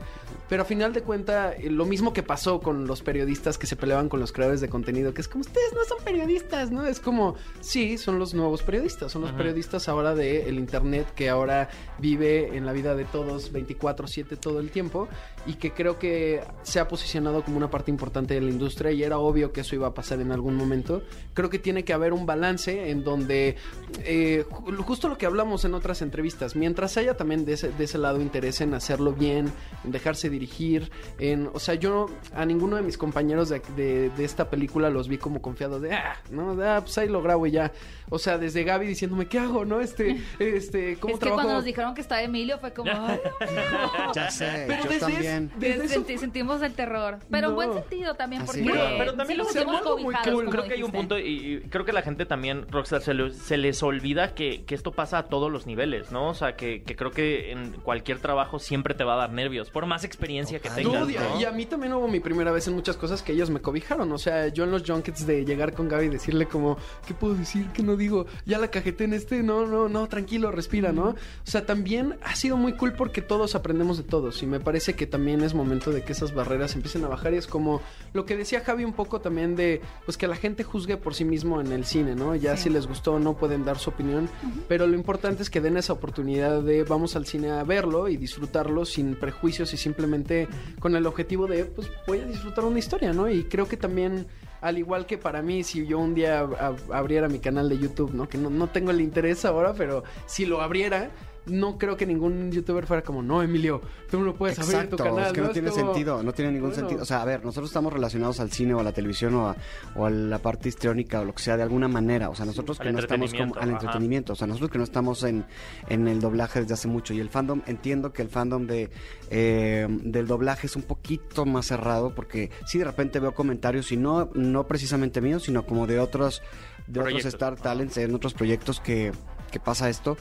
Speaker 6: Pero a final de cuenta, eh, lo mismo que pasó con los periodistas que se peleaban con los creadores de contenido, que es como ustedes no son periodistas, ¿no? Es como, sí, son los nuevos periodistas, son los periodistas ahora del el internet que ahora vive en la vida de todos 24/7 todo el tiempo y que creo que se ha posicionado como una parte importante de la industria y era obvio que eso iba a pasar en algún momento. Creo que tiene que haber un balance en donde, eh, ju- justo lo que hablamos en otras entrevistas, mientras haya también de ese, de ese lado interés en hacerlo bien, en dejarse dirigir, en, o sea, yo a ninguno de mis compañeros de, de- de esta película los vi como confiados de, ah, no, ah, pues ahí lo grabo y ya. O sea, desde Gaby diciéndome, ¿qué hago, no? Este, este, ¿cómo
Speaker 2: Es que
Speaker 6: trabajo?
Speaker 2: cuando nos dijeron que estaba Emilio fue como... "Ay,
Speaker 5: Ya sé,
Speaker 6: Pero
Speaker 5: yo
Speaker 6: desde
Speaker 5: también.
Speaker 6: Desde eso
Speaker 2: Senti- sentimos el terror. Pero en
Speaker 6: No.
Speaker 2: buen sentido también,
Speaker 5: Así
Speaker 2: porque.
Speaker 3: Pero, pero también
Speaker 2: sí
Speaker 3: lo algo muy cool. Creo que hay un punto, y, y creo que la gente también, Rockstar, se, le- se les olvida que, que esto pasa a todos los niveles, ¿no? O sea, que, que creo que en cualquier trabajo siempre te va a dar nervios, por más experiencia que tengas,
Speaker 6: Dude, y-
Speaker 3: ¿no?
Speaker 6: Y a mí también hubo mi primera vez en muchas cosas que ellos me cobijaron. O sea, yo en los junkets de llegar con Gaby y decirle como, ¿qué puedo decir? ¿Qué no digo? Ya la cajeté en este, no, no, no, tranquilo, respira, ¿no? O sea, también ha sido muy cool porque todos aprendemos de todos. Y me parece que también es momento de que esas barreras empiecen a bajar. Y es como lo que decía Javi un poco también de, pues que la gente juzgue por sí mismo en el cine, ¿no? Ya
Speaker 2: Sí.
Speaker 6: si les gustó o no pueden dar su opinión. Pero lo importante es que den esa oportunidad de vamos al cine a verlo y disfrutarlo sin prejuicios y simplemente con el objetivo de, pues voy a disfrutar una historia, ¿no? Y creo que también, al igual que para mí, si yo un día ab- abriera mi canal de YouTube, ¿no? Que no, no tengo el interés ahora, pero si lo abriera... No creo que ningún youtuber fuera como, no, Emilio, tú no puedes abrir
Speaker 5: Exacto,
Speaker 6: tu canal.
Speaker 5: es que no, tiene
Speaker 6: como-
Speaker 5: sentido, no tiene ningún
Speaker 6: Bueno.
Speaker 5: sentido. O sea, a ver, nosotros estamos relacionados al cine o a la televisión o a, o a la parte histriónica o lo que sea de alguna manera. O sea, nosotros que no estamos como al
Speaker 3: ajá.
Speaker 5: entretenimiento. O sea, nosotros que no estamos en, en el doblaje desde hace mucho. Y el fandom, entiendo que el fandom de eh, del doblaje es un poquito más cerrado porque sí de repente veo comentarios y no, no precisamente míos, sino como de otros, de otros. Star Talents, en otros proyectos que, que pasa esto.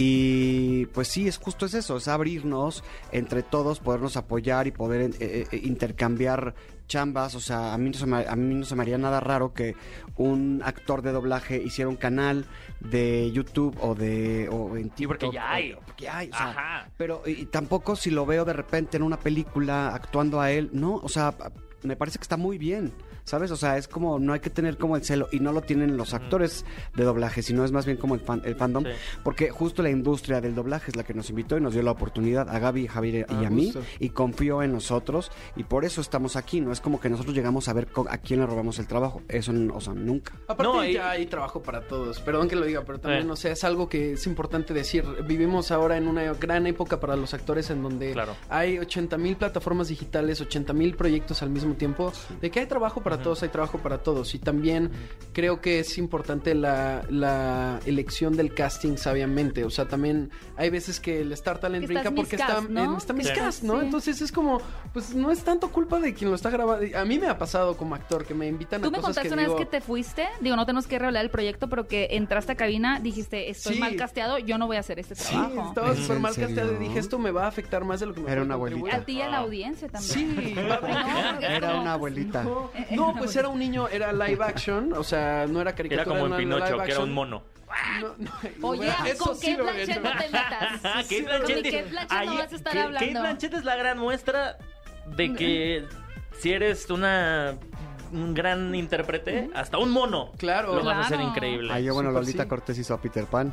Speaker 5: Y pues sí, es justo es eso, es abrirnos entre todos, podernos apoyar y poder eh, eh, intercambiar chambas. O sea, a mí, no se me, a mí no se me haría nada raro que un actor de doblaje hiciera un canal de YouTube o de o en
Speaker 3: Sí, porque
Speaker 5: TikTok,
Speaker 3: ya hay.
Speaker 5: o- porque ya hay, o sea,
Speaker 3: Ajá.
Speaker 5: pero y, y tampoco si lo veo de repente en una película actuando a él, no, o sea, me parece que está muy bien. ¿Sabes? O sea, es como, no hay que tener como el celo, y no lo tienen los actores de doblaje, sino es más bien como el, fan- el fandom,
Speaker 3: Sí.
Speaker 5: porque justo la industria del doblaje es la que nos invitó y nos dio la oportunidad a Gaby, Javier y
Speaker 6: Ah,
Speaker 5: a mí, y confió en nosotros, y por eso estamos aquí, no es como que nosotros llegamos a ver a quién le robamos el trabajo, eso, o sea, nunca.
Speaker 6: Aparte
Speaker 3: No, y-
Speaker 6: ya hay trabajo para todos, perdón que lo diga, pero también,
Speaker 3: Eh.
Speaker 6: o sea, es algo que es importante decir. Vivimos ahora en una gran época para los actores en donde
Speaker 3: Claro.
Speaker 6: hay 80 mil plataformas digitales, 80 mil proyectos al mismo tiempo. De que hay trabajo para todos, hay trabajo para todos. Y también creo que es importante la, la elección del casting sabiamente. O sea, también hay veces que el Star Talent
Speaker 2: Que
Speaker 6: brinca porque está, en- está
Speaker 2: Que
Speaker 6: miscast,
Speaker 2: estás-
Speaker 6: ¿no?
Speaker 2: sí.
Speaker 6: Entonces es como, pues no es tanto culpa de quien lo está grabando. A mí me ha pasado como actor que me invitan
Speaker 2: Tú
Speaker 6: a
Speaker 2: me
Speaker 6: cosas
Speaker 2: contaste
Speaker 6: que
Speaker 2: una
Speaker 6: digo,
Speaker 2: vez que te fuiste, digo, no tenemos que revelar el proyecto, pero que entraste a cabina, dijiste, estoy
Speaker 6: Sí.
Speaker 2: mal casteado, yo no voy a hacer este
Speaker 6: Sí,
Speaker 2: trabajo.
Speaker 6: estaba
Speaker 5: ¿Es
Speaker 6: súper mal
Speaker 5: serio?
Speaker 6: casteado y dije, esto me va a afectar más de lo que me
Speaker 5: Era una
Speaker 6: contribuir".
Speaker 2: A ti y a la audiencia también.
Speaker 6: Sí,
Speaker 2: No,
Speaker 5: Era
Speaker 2: como-
Speaker 5: una abuelita.
Speaker 6: No, no, pues era un niño, era live action, o sea, no era
Speaker 3: Era
Speaker 6: caricatura.
Speaker 3: como en
Speaker 6: era
Speaker 3: Pinocho, que era un mono.
Speaker 6: No, no,
Speaker 2: Oye,
Speaker 6: eso
Speaker 2: ¿con
Speaker 6: sí
Speaker 2: qué Blanchett no te metas?
Speaker 3: Ah,
Speaker 2: Sí,
Speaker 3: Blanchett.
Speaker 2: Kate Blanchett no
Speaker 3: Ahí-
Speaker 2: vas a estar
Speaker 3: Kate-
Speaker 2: hablando.
Speaker 3: Kate Blanchett es la gran muestra de que si eres una un gran intérprete, hasta un mono.
Speaker 6: Claro.
Speaker 3: Lo vas a hacer increíble.
Speaker 5: Ahí, bueno,
Speaker 6: Súper
Speaker 5: Lolita
Speaker 6: sí.
Speaker 5: Cortés hizo a Peter Pan.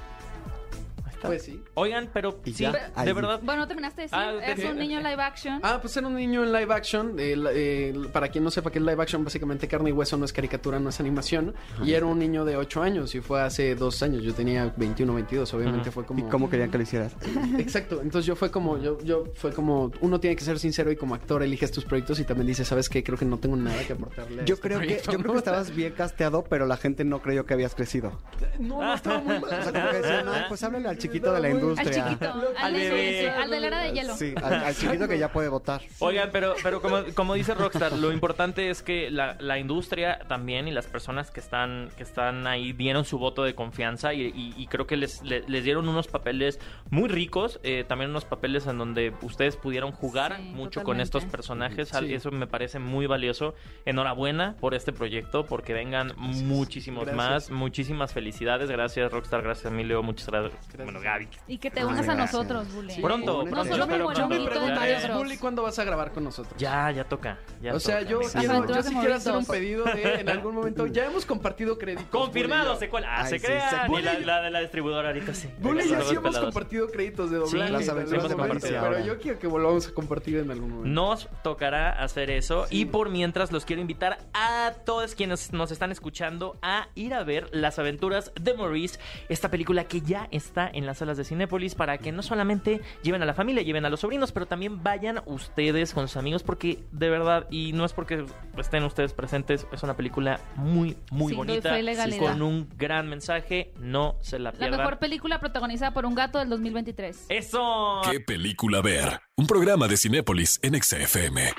Speaker 6: Pues sí.
Speaker 3: Oigan, pero
Speaker 5: Y
Speaker 3: sí,
Speaker 5: ya, ahí.
Speaker 3: de verdad.
Speaker 2: Bueno, ¿no terminaste de decir,
Speaker 3: Ah,
Speaker 2: es
Speaker 3: de-
Speaker 2: un niño live action.
Speaker 6: Ah, pues era un niño en live action. eh, la- eh, para quien no sepa que es live action, básicamente carne y hueso no es caricatura, no es animación. Y era un niño de 8 años y fue hace dos años. Yo tenía 21, 22, obviamente fue como...
Speaker 5: ¿Y cómo querían que lo hicieras?
Speaker 6: Exacto, entonces yo fue como, yo, yo fue como, uno tiene que ser sincero y como actor eliges tus proyectos y también dices, ¿sabes qué? Creo que no tengo nada que aportarle. a
Speaker 5: Yo
Speaker 6: este
Speaker 5: creo que,
Speaker 6: proyecto",
Speaker 5: yo
Speaker 6: ¿no?
Speaker 5: creo que estabas bien casteado, pero la gente no creyó que habías crecido.
Speaker 6: No, no estaba muy mal.
Speaker 5: O sea, como que decían, "Ay, pues háblale al chiquito de la
Speaker 2: Al
Speaker 5: industria.
Speaker 2: chiquito, al,
Speaker 3: Al
Speaker 2: de-
Speaker 3: bebé.
Speaker 2: al de la era de hielo.
Speaker 5: Sí, al, al chiquito que ya puede votar.
Speaker 3: Oigan, pero, pero como, como dice Rockstar, lo importante es que la, la industria también y las personas que están, que están ahí dieron su voto de confianza y, y- y creo que les, le- les dieron unos papeles muy ricos, eh, también unos papeles en donde ustedes pudieron jugar
Speaker 2: Sí,
Speaker 3: mucho con estos personajes.
Speaker 6: Sí.
Speaker 3: Eso me parece muy valioso. Enhorabuena por este proyecto, porque vengan muchísimos
Speaker 6: Gracias.
Speaker 3: más. Muchísimas felicidades. Gracias, Rockstar. Gracias, Emilio. Muchas gracias. Bueno, Gaby.
Speaker 2: Y que te unas a
Speaker 5: gracias.
Speaker 2: nosotros, Bule.
Speaker 6: Sí.
Speaker 3: Pronto, pronto.
Speaker 6: Yo me
Speaker 3: pronto.
Speaker 2: Mario
Speaker 6: pregunto,
Speaker 2: Bros.
Speaker 6: Bully, ¿cuándo vas a grabar con nosotros?
Speaker 3: Ya, ya toca. ya
Speaker 6: o sea,
Speaker 3: toca,
Speaker 6: yo quiero, yo sí quiero hacer un pedido de en algún momento. Ya hemos compartido créditos.
Speaker 3: Confirmado,
Speaker 6: Bully y yo.
Speaker 3: secuela. Ah,
Speaker 5: Ay,
Speaker 3: se
Speaker 5: sí,
Speaker 3: Ni la, la de la distribuidora ahorita sí.
Speaker 6: Bully y yo
Speaker 3: Los
Speaker 6: sí hemos
Speaker 3: pelados.
Speaker 6: compartido créditos de doblaje.
Speaker 3: Sí,
Speaker 5: las aventuras
Speaker 3: de
Speaker 6: pero- Pero yo quiero que volvamos a compartir en algún momento.
Speaker 3: Nos tocará hacer eso. Y por mientras los quiero invitar a todos quienes nos están escuchando a ir a ver Las aventuras de Maurice, esta película que ya está en las salas de Cinépolis para que no solamente lleven a la familia, lleven a los sobrinos, pero también vayan ustedes con sus amigos porque de verdad, y no es porque estén ustedes presentes, es una película muy, muy
Speaker 2: Sí,
Speaker 3: bonita,
Speaker 2: legalidad.
Speaker 3: con un gran mensaje, no se la
Speaker 2: La
Speaker 3: pierdan.
Speaker 2: mejor película protagonizada por un gato del 2023.
Speaker 3: ¡Eso!
Speaker 1: ¿Qué película ver? Un programa de Cinépolis en XFM.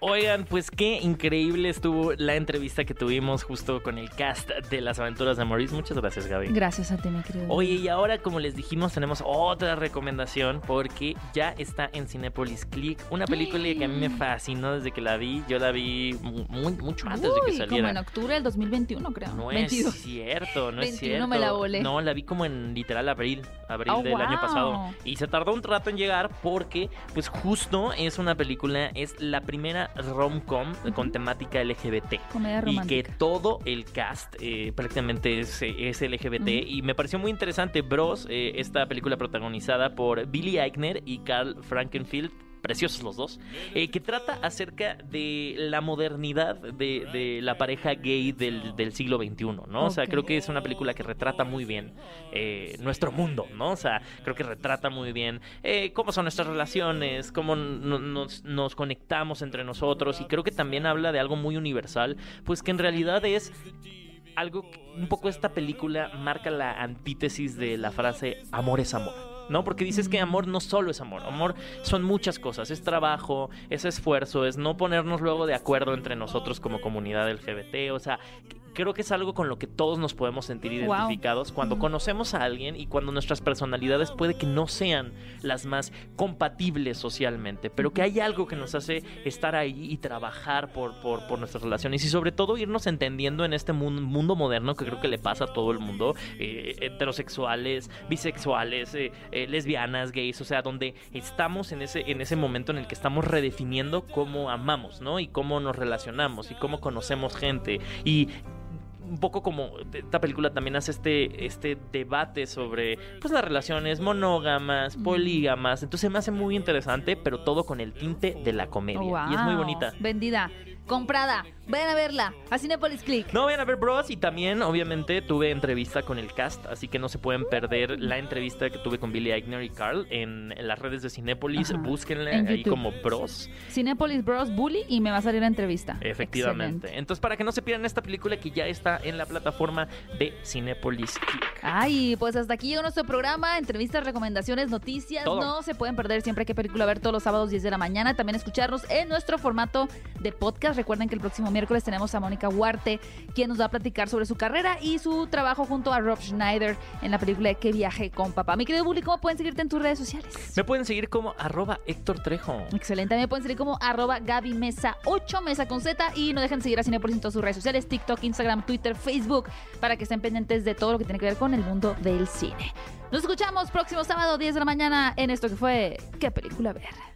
Speaker 3: Oigan, pues qué increíble estuvo la entrevista que tuvimos justo con el cast de las aventuras de Maurice. Muchas gracias, Gaby.
Speaker 2: Gracias a ti, mi querido.
Speaker 3: Oye, y ahora, como les dijimos, tenemos otra recomendación porque ya está en Cinepolis Click, una película que a mí me fascinó desde que la vi. Yo la vi mu- muy, mucho antes de que saliera.
Speaker 2: como en octubre del 2021, creo.
Speaker 3: No
Speaker 2: 22.
Speaker 3: es cierto, no es
Speaker 2: 21
Speaker 3: cierto.
Speaker 2: me la volé.
Speaker 3: No, la vi como en literal abril, abril
Speaker 2: Oh,
Speaker 3: del año pasado. Y se tardó un rato en llegar porque, pues justo es una película, es la primera rom-com con temática LGBT.
Speaker 2: Comedia
Speaker 3: Y que todo el cast eh, prácticamente es, es LGBT. Y me pareció muy interesante Bros, eh, esta película protagonizada por Billy Eichner y Carl Frankenfield. Preciosos los dos, eh, que trata acerca de la modernidad de, de la pareja gay del, del siglo XXI, ¿no? O sea, creo que es una película que retrata muy bien eh, nuestro mundo, ¿no? O sea, creo que retrata muy bien eh, cómo son nuestras relaciones, cómo no- nos, nos conectamos entre nosotros y creo que también habla de algo muy universal, pues que en realidad es algo que un poco esta película marca la antítesis de la frase amor es amor. ¿No? Porque dices que amor no solo es amor, amor son muchas cosas, es trabajo, es esfuerzo, es no ponernos luego de acuerdo entre nosotros como comunidad LGBT, o sea, creo que es algo con lo que todos nos podemos sentir
Speaker 2: Wow.
Speaker 3: identificados cuando
Speaker 2: Mm.
Speaker 3: conocemos a alguien y cuando nuestras personalidades puede que no sean las más compatibles socialmente, pero que hay algo que nos hace estar ahí y trabajar por, por, por nuestras relaciones y sobre todo irnos entendiendo en este mun- mundo moderno que creo que le pasa a todo el mundo, eh, heterosexuales, bisexuales, eh, eh, lesbianas, gays, o sea, donde estamos en ese, en ese momento en el que estamos redefiniendo cómo amamos, ¿no? Y cómo nos relacionamos y cómo conocemos gente y un poco como esta película también hace este, este debate sobre pues las relaciones monógamas, polígamas. Entonces me hace muy interesante, pero todo con el tinte de la comedia. Y es muy bonita.
Speaker 2: Vendida, comprada. Vayan a verla a Cinepolis Click.
Speaker 3: No vayan a ver Bros y también obviamente tuve entrevista con el cast, así que no se pueden perder la entrevista que tuve con Billy Eichner y Carl en, en las redes de Cinépolis,
Speaker 2: Ajá.
Speaker 3: búsquenla
Speaker 2: En
Speaker 3: ahí
Speaker 2: YouTube.
Speaker 3: como Bros.
Speaker 2: Cinepolis Bros Bully y me va a salir la entrevista.
Speaker 3: Efectivamente.
Speaker 2: Excelente.
Speaker 3: Entonces para que no se pierdan esta película que ya está en la plataforma de Cinépolis Click.
Speaker 2: Ay, pues hasta aquí llegó nuestro programa, entrevistas, recomendaciones, noticias.
Speaker 3: Todo.
Speaker 2: No se pueden perder siempre que película ver todos los sábados 10 de la mañana. También escucharnos en nuestro formato de podcast. Recuerden que el próximo miércoles tenemos a Mónica Huarte, quien nos va a platicar sobre su carrera y su trabajo junto a Rob Schneider en la película de Que viaje con papá. Mi querido Bully, ¿cómo pueden seguirte en tus redes sociales?
Speaker 3: Me pueden seguir como arroba Héctor Trejo.
Speaker 2: Excelente, también pueden seguir como arroba Gaby Mesa 8 Mesa con Z y no dejen de seguir a Cinepolis en todas sus redes sociales, TikTok, Instagram, Twitter, Facebook, para que estén pendientes de todo lo que tiene que ver con el mundo del cine. Nos escuchamos próximo sábado 10 de la mañana en esto que fue ¿Qué película ver?